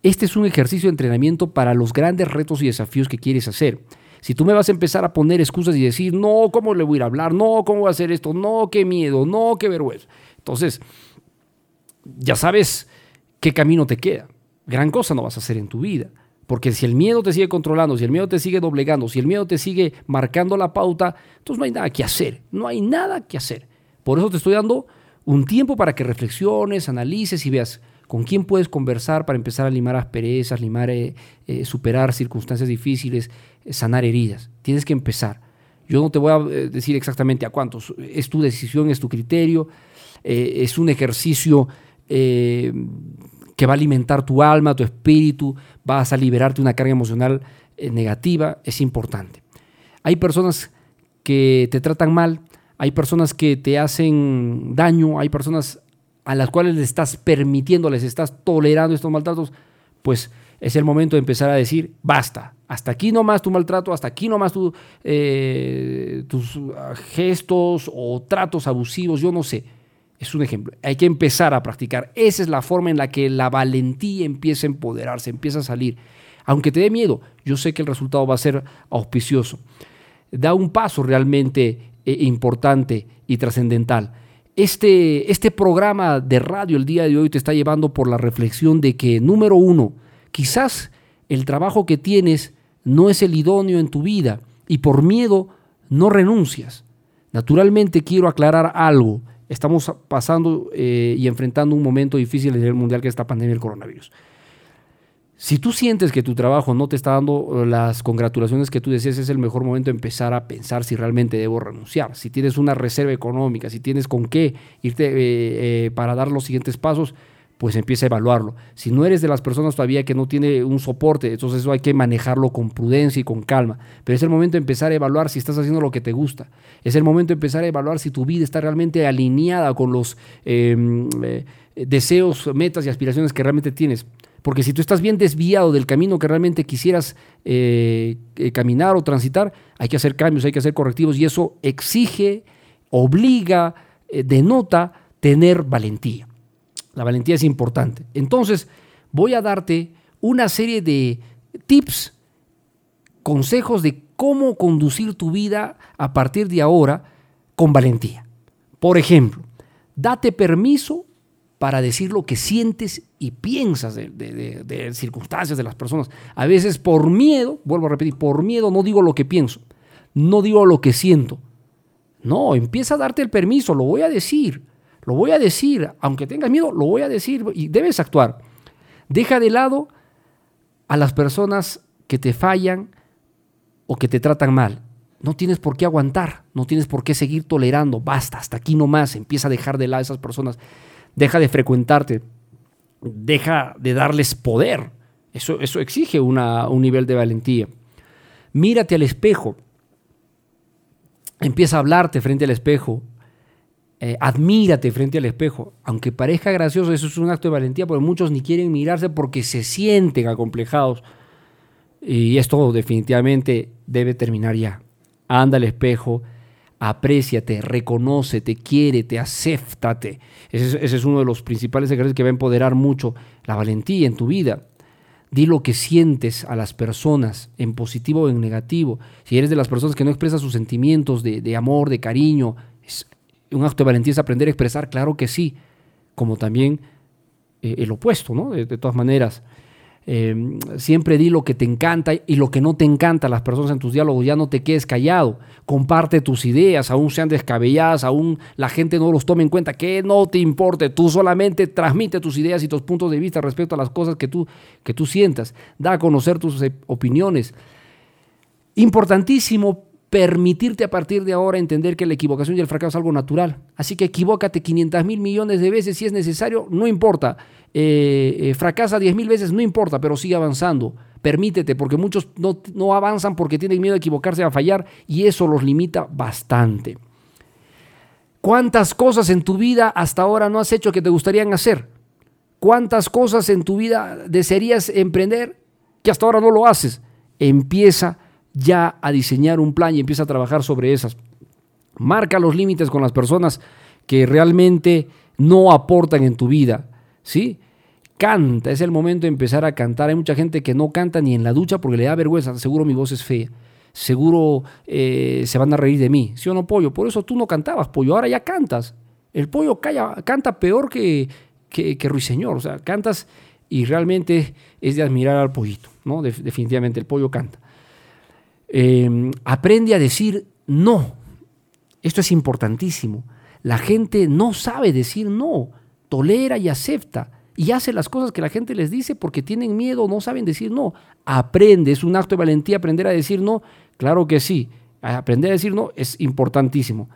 Este es un ejercicio de entrenamiento para los grandes retos y desafíos que quieres hacer. Si tú me vas a empezar a poner excusas y decir, no, ¿cómo le voy a ir a hablar? No, ¿cómo voy a hacer esto? No, qué miedo, no, qué vergüenza. Entonces, ya sabes qué camino te queda. Gran cosa no vas a hacer en tu vida. Porque si el miedo te sigue controlando, si el miedo te sigue doblegando, si el miedo te sigue marcando la pauta, entonces no hay nada que hacer. No hay nada que hacer. Por eso te estoy dando un tiempo para que reflexiones, analices y veas con quién puedes conversar para empezar a limar asperezas, limar, eh, eh, superar circunstancias difíciles, eh, sanar heridas. Tienes que empezar. Yo no te voy a decir exactamente a cuántos. Es tu decisión, es tu criterio. es un ejercicio que va a alimentar tu alma, tu espíritu, vas a liberarte una carga emocional negativa. Es importante. Hay personas que te tratan mal, hay personas que te hacen daño, hay personas a las cuales le estás permitiendo, les estás tolerando estos maltratos, pues es el momento de empezar a decir, basta, hasta aquí nomás tu maltrato, hasta aquí nomás tu, eh, tus gestos o tratos abusivos, yo no sé. Es un ejemplo. Hay que empezar a practicar. Esa es la forma en la que la valentía empieza a empoderarse, empieza a salir. Aunque te dé miedo, yo sé que el resultado va a ser auspicioso. Da un paso realmente eh, importante y trascendental este, este programa de radio el día de hoy te está llevando por la reflexión de que, número uno, quizás el trabajo que tienes no es el idóneo en tu vida y por miedo no renuncias. Naturalmente quiero aclarar algo. Estamos pasando eh, y enfrentando un momento difícil a nivel mundial que es esta pandemia del coronavirus. Si tú sientes que tu trabajo no te está dando las congratulaciones que tú deseas, es el mejor momento de empezar a pensar si realmente debo renunciar. Si tienes una reserva económica, si tienes con qué irte eh, eh, para dar los siguientes pasos, pues empieza a evaluarlo. Si no eres de las personas todavía que no tiene un soporte, entonces eso hay que manejarlo con prudencia y con calma. Pero es el momento de empezar a evaluar si estás haciendo lo que te gusta. Es el momento de empezar a evaluar si tu vida está realmente alineada con los em, eh, deseos, metas y aspiraciones que realmente tienes. Porque si tú estás bien desviado del camino que realmente quisieras eh, eh, caminar o transitar, hay que hacer cambios, hay que hacer correctivos y eso exige, obliga, denota tener valentía. La valentía es importante. Entonces, voy a darte una serie de tips, consejos de cómo conducir tu vida a partir de ahora con valentía. Por ejemplo, date permiso para decir lo que sientes y piensas de, circunstancias de las personas. A veces por miedo, vuelvo a repetir, por miedo no digo lo que pienso, no digo lo que siento. No, empieza a darte el permiso, lo voy a decir, lo voy a decir, aunque tengas miedo, lo voy a decir y debes actuar. Deja de lado a las personas que te fallan o que te tratan mal. No tienes por qué aguantar, no tienes por qué seguir tolerando, basta, hasta aquí nomás, empieza a dejar de lado a esas personas deja de frecuentarte, deja de darles poder. Eso, eso exige una, un nivel de valentía. Mírate al espejo, empieza a hablarte frente al espejo, eh, admírate frente al espejo. Aunque parezca gracioso, eso es un acto de valentía, porque muchos ni quieren mirarse porque se sienten acomplejados. Y esto definitivamente debe terminar ya. Anda al espejo, apréciate, reconócete, quiérete, acéptate. Ese, ese es uno de los principales ejercicios que va a empoderar mucho la valentía en tu vida. Di lo que sientes a las personas, en positivo o en negativo. Si eres de las personas que no expresan sus sentimientos de, amor, de cariño, es un acto de valentía es aprender a expresar, claro que sí, como también eh, el opuesto, ¿no? de todas maneras. Em, siempre di lo que te encanta y lo que no te encanta a las personas en tus diálogos. Ya no te quedes callado. Comparte tus ideas, aún sean descabelladas, aún la gente no los tome en cuenta. Que no te importe. Tú solamente transmite tus ideas y tus puntos de vista respecto a las cosas que tú, que tú sientas. Da a conocer tus eh, opiniones. Importantísimo permitirte a partir de ahora entender que la equivocación y el fracaso es algo natural. Así que equivócate 500 mil millones de veces si es necesario, no importa. Eh, eh, fracasa 10 mil veces, no importa, pero sigue avanzando. Permítete, porque muchos no, no avanzan porque tienen miedo a equivocarse, a fallar, y eso los limita bastante. ¿Cuántas cosas en tu vida hasta ahora no has hecho que te gustarían hacer? ¿Cuántas cosas en tu vida desearías emprender que hasta ahora no lo haces? Empieza ya a diseñar un plan y empieza a trabajar sobre esas. Marca los límites con las personas que realmente no aportan en tu vida, ¿sí? Canta, es el momento de empezar a cantar. Hay mucha gente que no canta ni en la ducha porque le da vergüenza. Seguro mi voz es fea. Seguro eh, se van a reír de mí. ¿Sí o no, pollo? Por eso tú no cantabas, pollo. Ahora ya cantas. El pollo canta peor que, que, Ruiseñor. O sea, cantas y realmente es de admirar al pollito, ¿no? Def- definitivamente el pollo canta. Eh, aprende a decir no. Esto es importantísimo. La gente no sabe decir no, tolera y acepta y hace las cosas que la gente les dice porque tienen miedo, no saben decir no. Aprende, es un acto de valentía aprender a decir no. Claro que sí, aprender a decir no es importantísimo.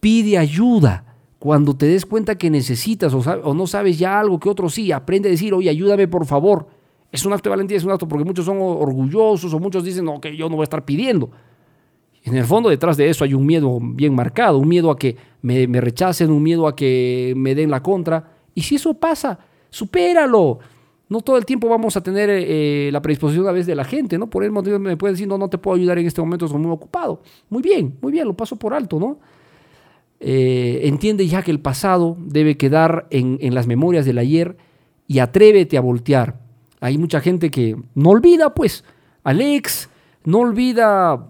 Pide ayuda. Cuando te des cuenta que necesitas o, o no sabes ya algo que otro sí, aprende a decir, oye, ayúdame por favor. Es un acto de valentía, es un acto porque muchos son orgullosos o muchos dicen, no, que yo no voy a estar pidiendo. En el fondo, detrás de eso hay un miedo bien marcado, un miedo a que me, rechacen, un miedo a que me den la contra. Y si eso pasa, supéralo. No todo el tiempo vamos a tener eh, la predisposición a veces de la gente, ¿no? Por el motivo me puede decir, no, no te puedo ayudar en este momento, estoy muy ocupado. Muy bien, muy bien, lo paso por alto, ¿no? Eh, entiende ya que el pasado debe quedar en, en las memorias del ayer y atrévete a voltear. Hay mucha gente que no olvida, pues, Alex, no olvida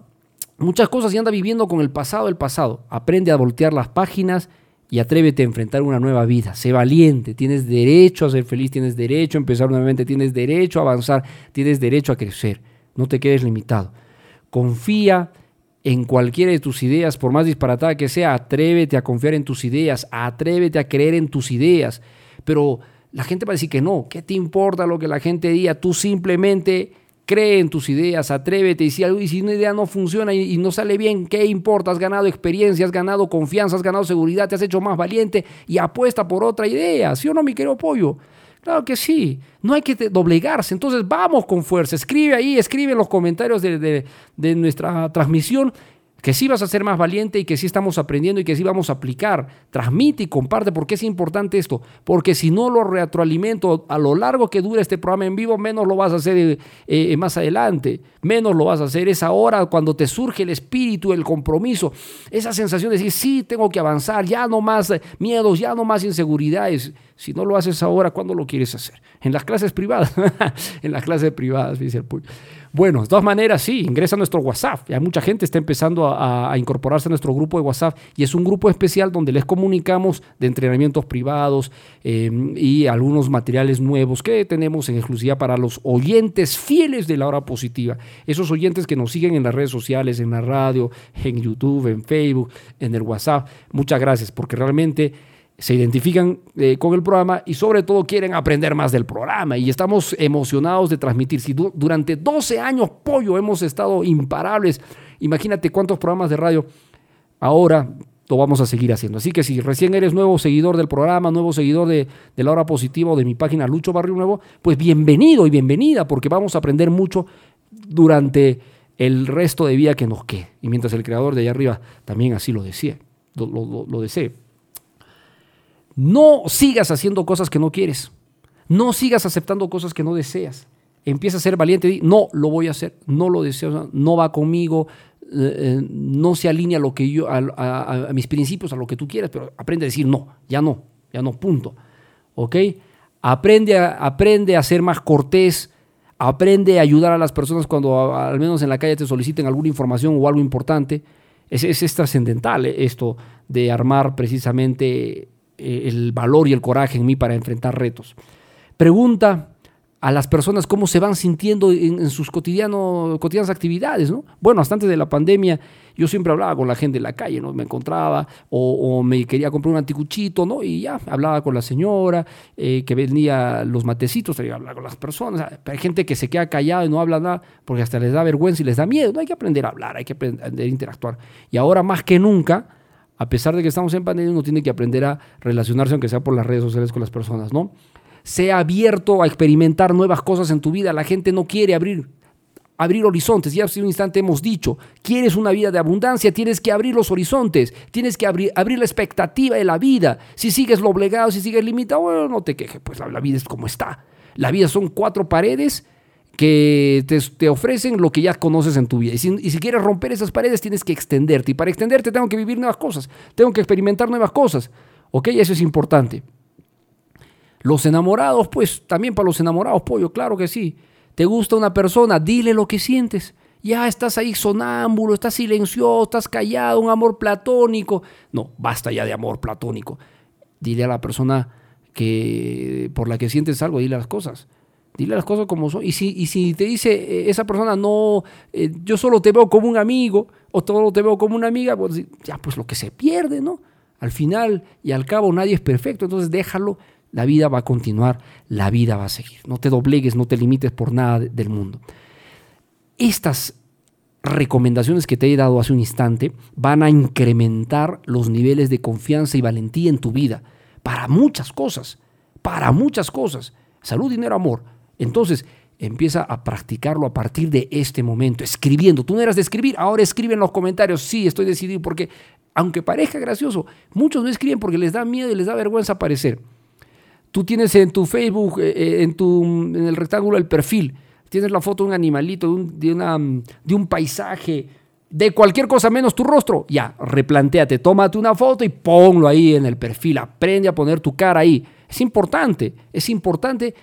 muchas cosas y anda viviendo con el pasado del pasado. Aprende a voltear las páginas y atrévete a enfrentar una nueva vida. Sé valiente, tienes derecho a ser feliz, tienes derecho a empezar nuevamente, tienes derecho a avanzar, tienes derecho a crecer. No te quedes limitado. Confía en cualquiera de tus ideas, por más disparatada que sea, atrévete a confiar en tus ideas, atrévete a creer en tus ideas. Pero la gente va a decir que no, ¿qué te importa lo que la gente diga? Tú simplemente cree en tus ideas, atrévete y si, algo- y si una idea no funciona y, no sale bien, ¿qué importa? Has ganado experiencia, has ganado confianza, has ganado seguridad, te has hecho más valiente y apuesta por otra idea, ¿sí o no, mi querido pollo? Claro que sí, no hay que doblegarse, entonces vamos con fuerza, escribe ahí, escribe en los comentarios de- de nuestra transmisión que sí vas a ser más valiente y que sí estamos aprendiendo y que sí vamos a aplicar. Transmite y comparte. ¿Por qué es importante esto? Porque si no lo retroalimento a lo largo que dure este programa en vivo, menos lo vas a hacer eh, eh, más adelante. Menos lo vas a hacer. Es ahora cuando te surge el espíritu, el compromiso, esa sensación de decir, sí, tengo que avanzar, ya no más eh, miedos, ya no más inseguridades. Si no lo haces ahora, ¿cuándo lo quieres hacer? En las clases privadas. *laughs* en las clases privadas, dice el puño. Bueno, de todas maneras, sí, ingresa a nuestro WhatsApp. Ya mucha gente está empezando a, incorporarse a nuestro grupo de WhatsApp y es un grupo especial donde les comunicamos de entrenamientos privados eh, y algunos materiales nuevos que tenemos en exclusiva para los oyentes fieles de la hora positiva. Esos oyentes que nos siguen en las redes sociales, en la radio, en YouTube, en Facebook, en el WhatsApp. Muchas gracias porque realmente se identifican eh, con el programa y sobre todo quieren aprender más del programa y estamos emocionados de transmitir. Si du- durante 12 años, pollo, hemos estado imparables, imagínate cuántos programas de radio ahora lo vamos a seguir haciendo. Así que si recién eres nuevo seguidor del programa, nuevo seguidor de, de la hora positiva o de mi página Lucho Barrio Nuevo, pues bienvenido y bienvenida porque vamos a aprender mucho durante el resto de vida que nos quede. Y mientras el creador de allá arriba también así lo decía, lo- lo- lo desee. No sigas haciendo cosas que no quieres. No sigas aceptando cosas que no deseas. Empieza a ser valiente. Di, no lo voy a hacer. No lo deseo. No va conmigo. eh, eh, no se alinea a lo que yo, a, mis principios, a lo que tú quieras. Pero aprende a decir no. Ya no. Ya no. Punto. ¿Ok? Aprende a, aprende a ser más cortés. Aprende a ayudar a las personas cuando al menos en la calle te soliciten alguna información o algo importante. Es, es, es trascendental eh, esto de armar precisamente eh, el valor y el coraje en mí para enfrentar retos. Pregunta a las personas cómo se van sintiendo en, sus cotidiano, cotidianas actividades, ¿no? Bueno, hasta antes de la pandemia yo siempre hablaba con la gente en la calle, ¿no? Me encontraba o, me quería comprar un anticuchito, ¿no? Y ya, hablaba con la señora eh, que vendía los matecitos, iba a hablar con las personas. Hay gente que se queda callada y no habla nada porque hasta les da vergüenza y les da miedo. No hay que aprender a hablar, hay que aprender a interactuar. Y ahora más que nunca, a pesar de que estamos en pandemia, uno tiene que aprender a relacionarse, aunque sea por las redes sociales, con las personas, ¿no? Sea abierto a experimentar nuevas cosas en tu vida. La gente no quiere abrir, abrir horizontes. Ya hace un instante hemos dicho, quieres una vida de abundancia, tienes que abrir los horizontes, tienes que abrir, abrir la expectativa de la vida. Si sigues lo obligado, si sigues limitado, bueno, no te quejes, pues la, la vida es como está. La vida son cuatro paredes que te, te ofrecen lo que ya conoces en tu vida. Y si, quieres romper esas paredes, tienes que extenderte. Y para extenderte tengo que vivir nuevas cosas, tengo que experimentar nuevas cosas. ¿Ok? Eso es importante. Los enamorados, pues también para los enamorados, pollo, claro que sí. Te gusta una persona, dile lo que sientes. Ya estás ahí sonámbulo, estás silencioso, estás callado, un amor platónico. No, basta ya de amor platónico. Dile a la persona que por la que sientes algo, dile las cosas. Dile las cosas como son. Y si, y si te dice eh, esa persona, no, eh, yo solo te veo como un amigo o solo te veo como una amiga, pues ya pues lo que se pierde, ¿no? Al final y al cabo nadie es perfecto, entonces déjalo, la vida va a continuar, la vida va a seguir. No te doblegues, no te limites por nada de- del mundo. Estas recomendaciones que te he dado hace un instante van a incrementar los niveles de confianza y valentía en tu vida para muchas cosas, para muchas cosas. Salud, dinero, amor. Entonces, empieza a practicarlo a partir de este momento, escribiendo. Tú no eras de escribir, ahora escribe en los comentarios, sí, estoy decidido, porque aunque parezca gracioso, muchos no escriben porque les da miedo y les da vergüenza aparecer. Tú tienes en tu Facebook, eh, eh, en, tu, en el rectángulo el perfil, tienes la foto de un animalito, de un, mm, de un paisaje, de cualquier cosa menos tu rostro. Ya, replantéate, tómate una foto y ponlo ahí en el perfil. Aprende a poner tu cara ahí. Es importante, es importante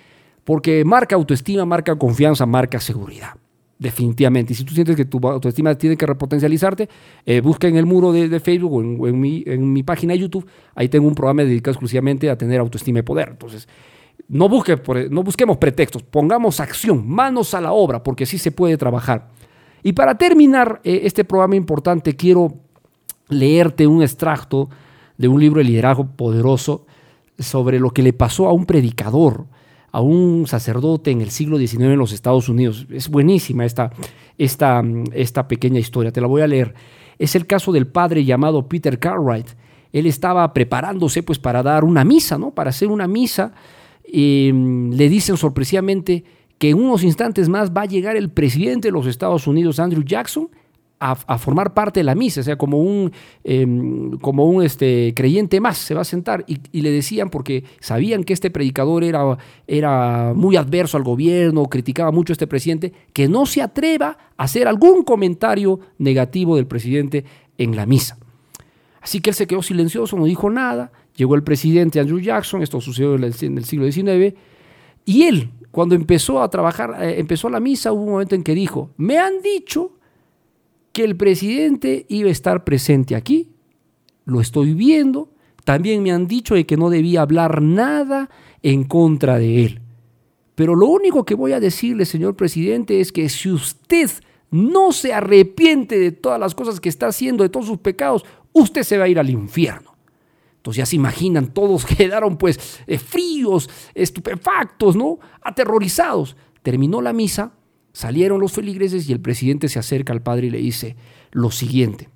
porque marca autoestima, marca confianza, marca seguridad. Definitivamente. Y si tú sientes que tu autoestima tiene que repotencializarte, eh, busca en el muro de, Facebook o, en, mi, página de YouTube. Ahí tengo un programa dedicado exclusivamente a tener autoestima y poder. Entonces, no, no busquemos pretextos, pongamos acción, manos a la obra, porque sí se puede trabajar. Y para terminar eh, este programa importante, quiero leerte un extracto de un libro de liderazgo poderoso sobre lo que le pasó a un predicador, a un sacerdote en el siglo XIX en los Estados Unidos. Es buenísima esta, esta, esta pequeña historia, te la voy a leer. Es el caso del padre llamado Peter Cartwright. Él estaba preparándose pues para dar una misa, ¿no? Para hacer una misa. Mm, le dicen sorpresivamente que en unos instantes más va a llegar el presidente de los Estados Unidos, Andrew Jackson, a, formar parte de la misa, o sea, como un, em, como un este, creyente más, se va a sentar. Y, le decían, porque sabían que este predicador era, era muy adverso al gobierno, criticaba mucho a este presidente, que no se atreva a hacer algún comentario negativo del presidente en la misa. Así que él se quedó silencioso, no dijo nada. Llegó el presidente Andrew Jackson, esto sucedió en el, en el siglo XIX, y él, cuando empezó a trabajar, eh, empezó la misa, hubo un momento en que dijo, me han dicho que el presidente iba a estar presente aquí, lo estoy viendo, también me han dicho de que no debía hablar nada en contra de él. Pero lo único que voy a decirle, señor presidente, es que si usted no se arrepiente de todas las cosas que está haciendo, de todos sus pecados, usted se va a ir al infierno. Entonces ya se imaginan, todos *laughs* quedaron pues eh, fríos, estupefactos, ¿no? Aterrorizados. Terminó la misa, salieron los feligreses y el presidente se acerca al padre y le dice lo siguiente,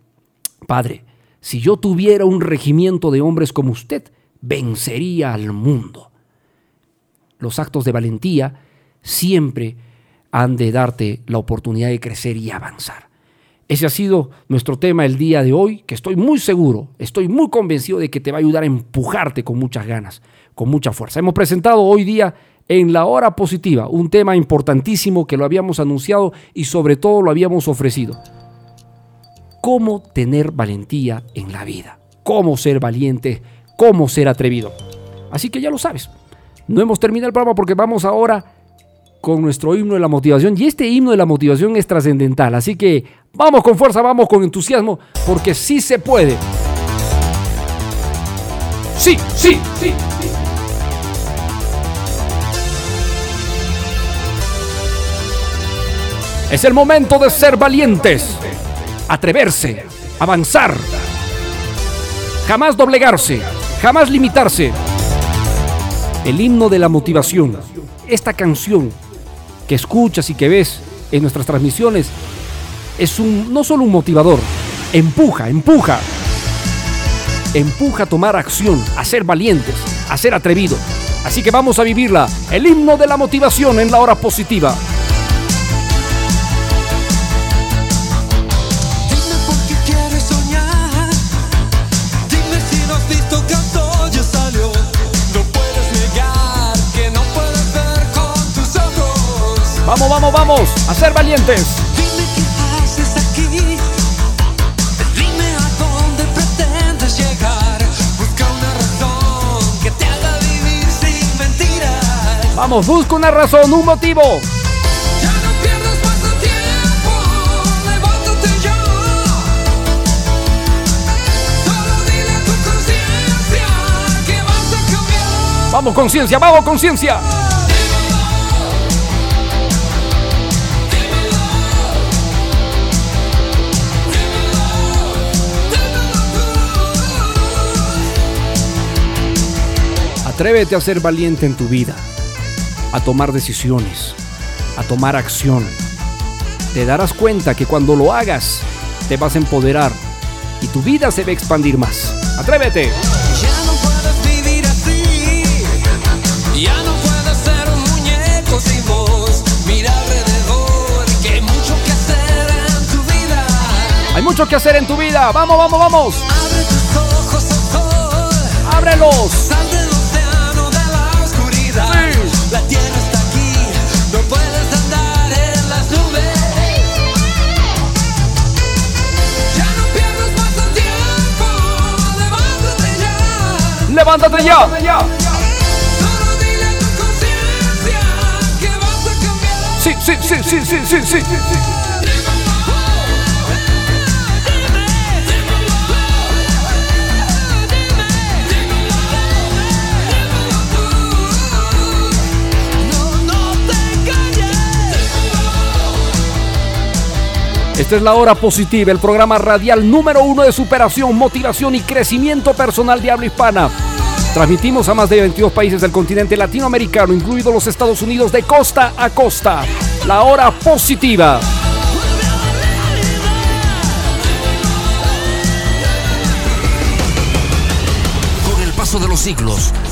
Padre, si yo tuviera un regimiento de hombres como usted, vencería al mundo. Los actos de valentía siempre han de darte la oportunidad de crecer y avanzar. Ese ha sido nuestro tema el día de hoy, que estoy muy seguro, estoy muy convencido de que te va a ayudar a empujarte con muchas ganas, con mucha fuerza. Hemos presentado hoy día en la hora positiva un tema importantísimo que lo habíamos anunciado y sobre todo lo habíamos ofrecido. Cómo tener valentía en la vida, cómo ser valiente, cómo ser atrevido. Así que ya lo sabes. No hemos terminado el programa porque vamos ahora con nuestro himno de la motivación y este himno de la motivación es trascendental. Así que vamos con fuerza, vamos con entusiasmo, porque sí se puede. Sí, sí, sí. sí. Es el momento de ser valientes, atreverse, avanzar, jamás doblegarse, jamás limitarse. El himno de la motivación, esta canción que escuchas y que ves en nuestras transmisiones es un no solo un motivador, empuja, empuja. Empuja a tomar acción, a ser valientes, a ser atrevidos. Así que vamos a vivirla, el himno de la motivación en la hora positiva. Vamos, vamos, vamos, a ser valientes. Dime qué haces aquí. Dime a dónde pretendes llegar. Busca una razón que te haga vivir sin mentiras. Vamos, busca una razón, un motivo. Ya no pierdas más tiempo. Levántate ya. Solo dile a tu conciencia que vas a cambiar. Vamos, conciencia, vamos, conciencia. Atrévete a ser valiente en tu vida, a tomar decisiones, a tomar acción. Te darás cuenta que cuando lo hagas, te vas a empoderar y tu vida se va a expandir más. Atrévete. Ya no puedes vivir así. Ya no puedes ser un muñeco sin voz. Mira alrededor, que hay mucho que hacer en tu vida. Hay mucho que hacer en tu vida. Vamos, vamos, vamos. Abre tus ojos al sol. Ábrelos. A cambiar. Sí, sí, sí, sí, sí, sí, sí. Esta es la hora positiva, el programa radial número uno de superación, motivación y crecimiento personal de habla hispana. Transmitimos a más de 22 países del continente latinoamericano, incluidos los Estados Unidos, de costa a costa. La hora positiva. Con el paso de los siglos,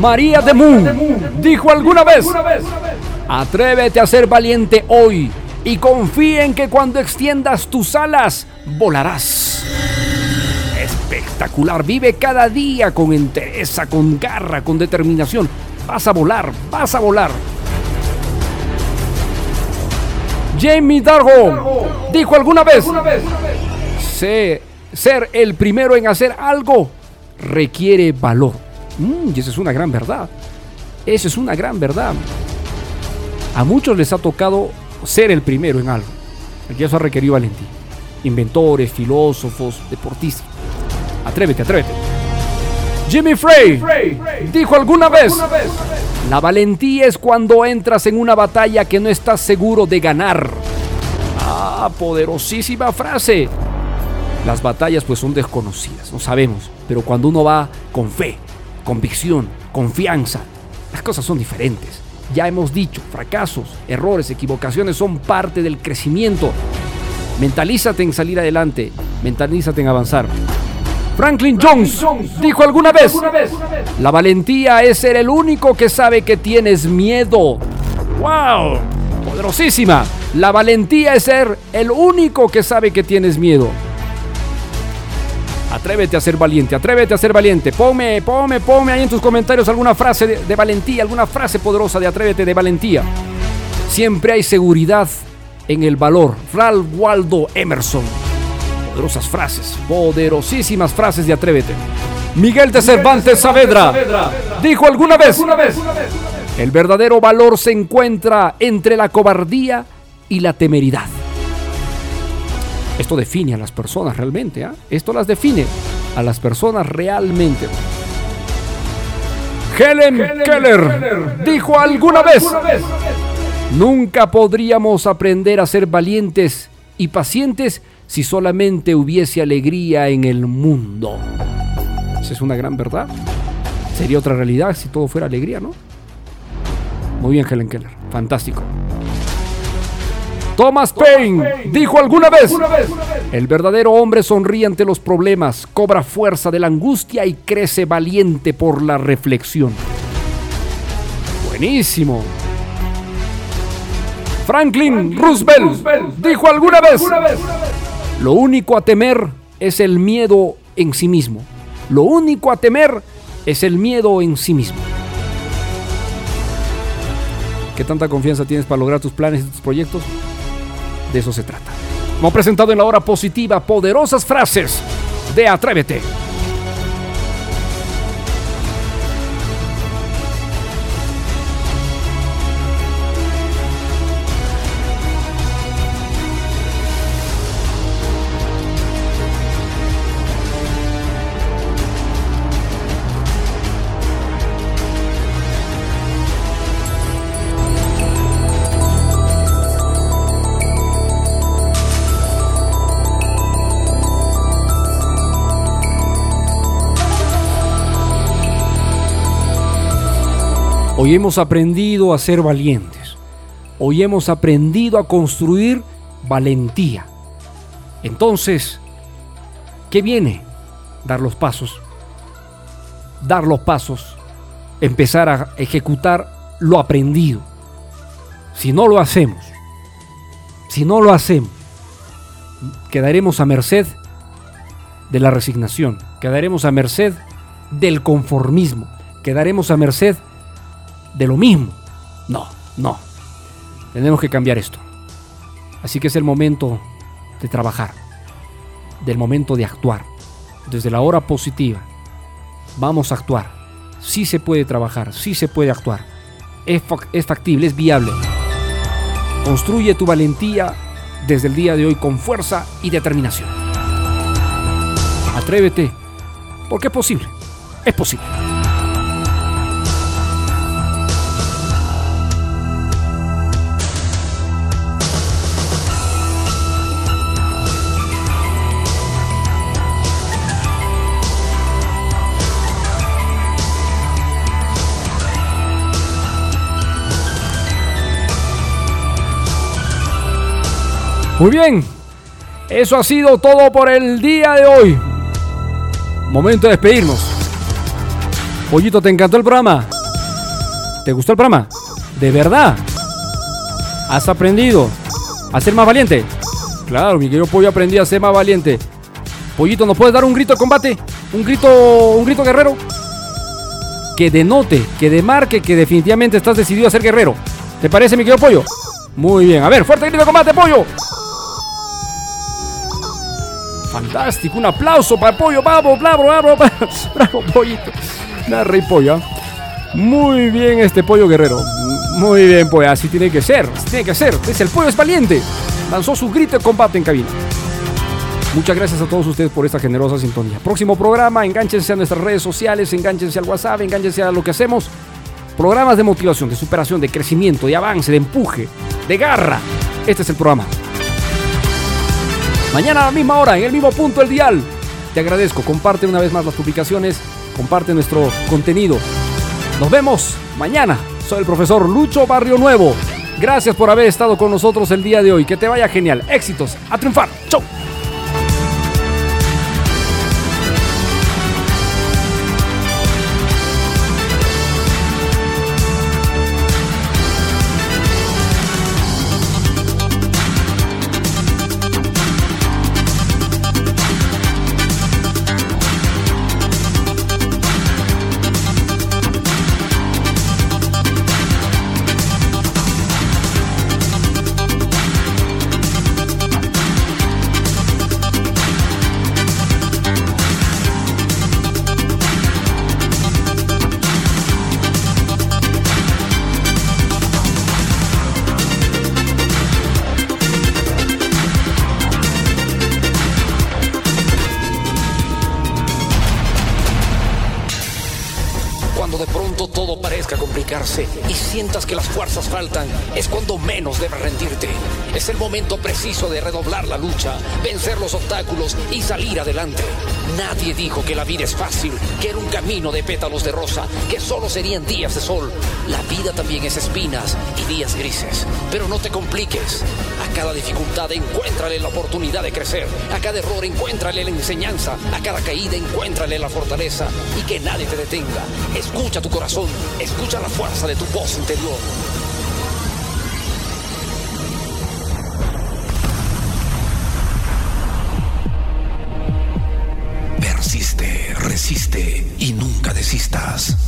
María de Moon dijo alguna vez, atrévete a ser valiente hoy y confía en que cuando extiendas tus alas, volarás. Espectacular, vive cada día con entereza, con garra, con determinación. Vas a volar, vas a volar. Jamie Dargo dijo alguna vez, "Sé- ser el primero en hacer algo requiere valor. Mm, y esa es una gran verdad. Esa es una gran verdad. A muchos les ha tocado ser el primero en algo. Y eso ha requerido valentía. Inventores, filósofos, deportistas. Atrévete, atrévete. Jimmy Frey dijo alguna vez, la valentía es cuando entras en una batalla que no estás seguro de ganar. Ah, poderosísima frase. Las batallas pues son desconocidas, no sabemos, pero cuando uno va con fe, convicción, confianza, las cosas son diferentes. Ya hemos dicho, fracasos, errores, equivocaciones son parte del crecimiento. Mentalízate en salir adelante, mentalízate en avanzar. Franklin Jones dijo alguna vez, la valentía es ser el único que sabe que tienes miedo. ¡Wow! Poderosísima. La valentía es ser el único que sabe que tienes miedo. Atrévete a ser valiente, atrévete a ser valiente. Ponme, ponme, ponme ahí en tus comentarios alguna frase de, de valentía, alguna frase poderosa de atrévete de valentía. Siempre hay seguridad en el valor. Ralph Waldo Emerson. Poderosas frases, poderosísimas frases de atrévete. Miguel de Cervantes Saavedra dijo alguna vez, el verdadero valor se encuentra entre la cobardía y la temeridad. Esto define a las personas realmente. ¿ah? Esto las define a las personas realmente. Helen, Keller dijo alguna vez, nunca podríamos aprender a ser valientes y pacientes si solamente hubiese alegría en el mundo. Esa es una gran verdad. Sería otra realidad si todo fuera alegría, ¿no? Muy bien, Helen Keller. Fantástico. Thomas Paine dijo alguna vez, el verdadero hombre sonríe ante los problemas, cobra fuerza de la angustia y crece valiente por la reflexión. Buenísimo. Franklin Roosevelt dijo alguna vez, lo único a temer es el miedo en sí mismo. Lo único a temer es el miedo en sí mismo. ¿Qué tanta confianza tienes para lograr tus planes y tus proyectos? De eso se trata. Hemos presentado en la hora positiva poderosas frases de Atrévete. Hoy hemos aprendido a ser valientes. Hoy hemos aprendido a construir valentía. Entonces, ¿qué viene? Dar los pasos. Dar los pasos. Empezar a ejecutar lo aprendido. Si no lo hacemos, si no lo hacemos, quedaremos a merced de la resignación, quedaremos a merced del conformismo, quedaremos a merced lo mismo. No, no. Tenemos que cambiar esto. Así que es el momento de trabajar, del momento de actuar. Desde la hora positiva, vamos a actuar. Sí se puede trabajar, sí se puede actuar. Es, es factible, es viable. Construye tu valentía desde el día de hoy con fuerza y determinación. Atrévete, porque es posible. Es posible. Muy bien. Eso ha sido todo por el día de hoy. Momento de despedirnos. Pollito, ¿te encantó el programa? ¿Te gustó el programa? ¿De verdad? ¿Has aprendido a ser más valiente? Claro, mi querido pollo aprendí a ser más valiente. Pollito, ¿nos puedes dar un grito de combate? ¿Un grito, un grito guerrero? Que denote, que demarque que definitivamente estás decidido a ser guerrero. ¿Te parece, mi querido pollo? Muy bien. A ver, fuerte grito de combate, pollo. Fantástico, un aplauso para el pollo, bravo, bravo, bravo, bravo, bravo pollito. Una rey pollo. Muy bien este pollo guerrero. Muy bien, pues así tiene que ser, así tiene que ser. Es el pollo es valiente. Lanzó su grito de combate en cabina. Muchas gracias a todos ustedes por esta generosa sintonía. Próximo programa, enganchense a nuestras redes sociales, enganchense al WhatsApp, enganchense a lo que hacemos. Programas de motivación, de superación, de crecimiento, de avance, de empuje, de garra. Este es el programa. Mañana a la misma hora, en el mismo punto del dial. Te agradezco. Comparte una vez más las publicaciones. Comparte nuestro contenido. Nos vemos mañana. Soy el profesor Lucho Barrio Nuevo. Gracias por haber estado con nosotros el día de hoy. Que te vaya genial. Éxitos. A triunfar. Chau. Sientas que las fuerzas faltan, es cuando menos debes rendirte. Es el momento preciso de redoblar la lucha, vencer los obstáculos y salir adelante. Nadie dijo que la vida es fácil, que era un camino de pétalos de rosa, que solo serían días de sol. La vida también es espinas y días grises. Pero no te compliques. A cada dificultad encuéntrale la oportunidad de crecer. A cada error encuéntrale la enseñanza. A cada caída encuéntrale la fortaleza. Y que nadie te detenga. Escucha tu corazón. Escucha la fuerza de tu voz interior. Persiste, resiste y nunca desistas.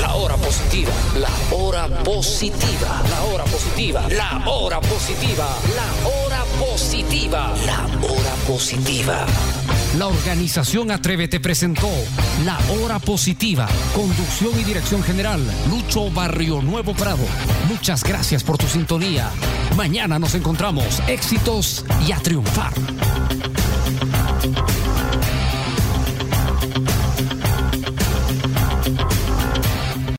La hora positiva, la hora positiva, la hora positiva, la hora positiva, la hora positiva, la hora positiva. La organización Atrévete presentó La Hora Positiva. Conducción y dirección general, Lucho Barrio Nuevo Prado. Muchas gracias por tu sintonía. Mañana nos encontramos. Éxitos y a triunfar.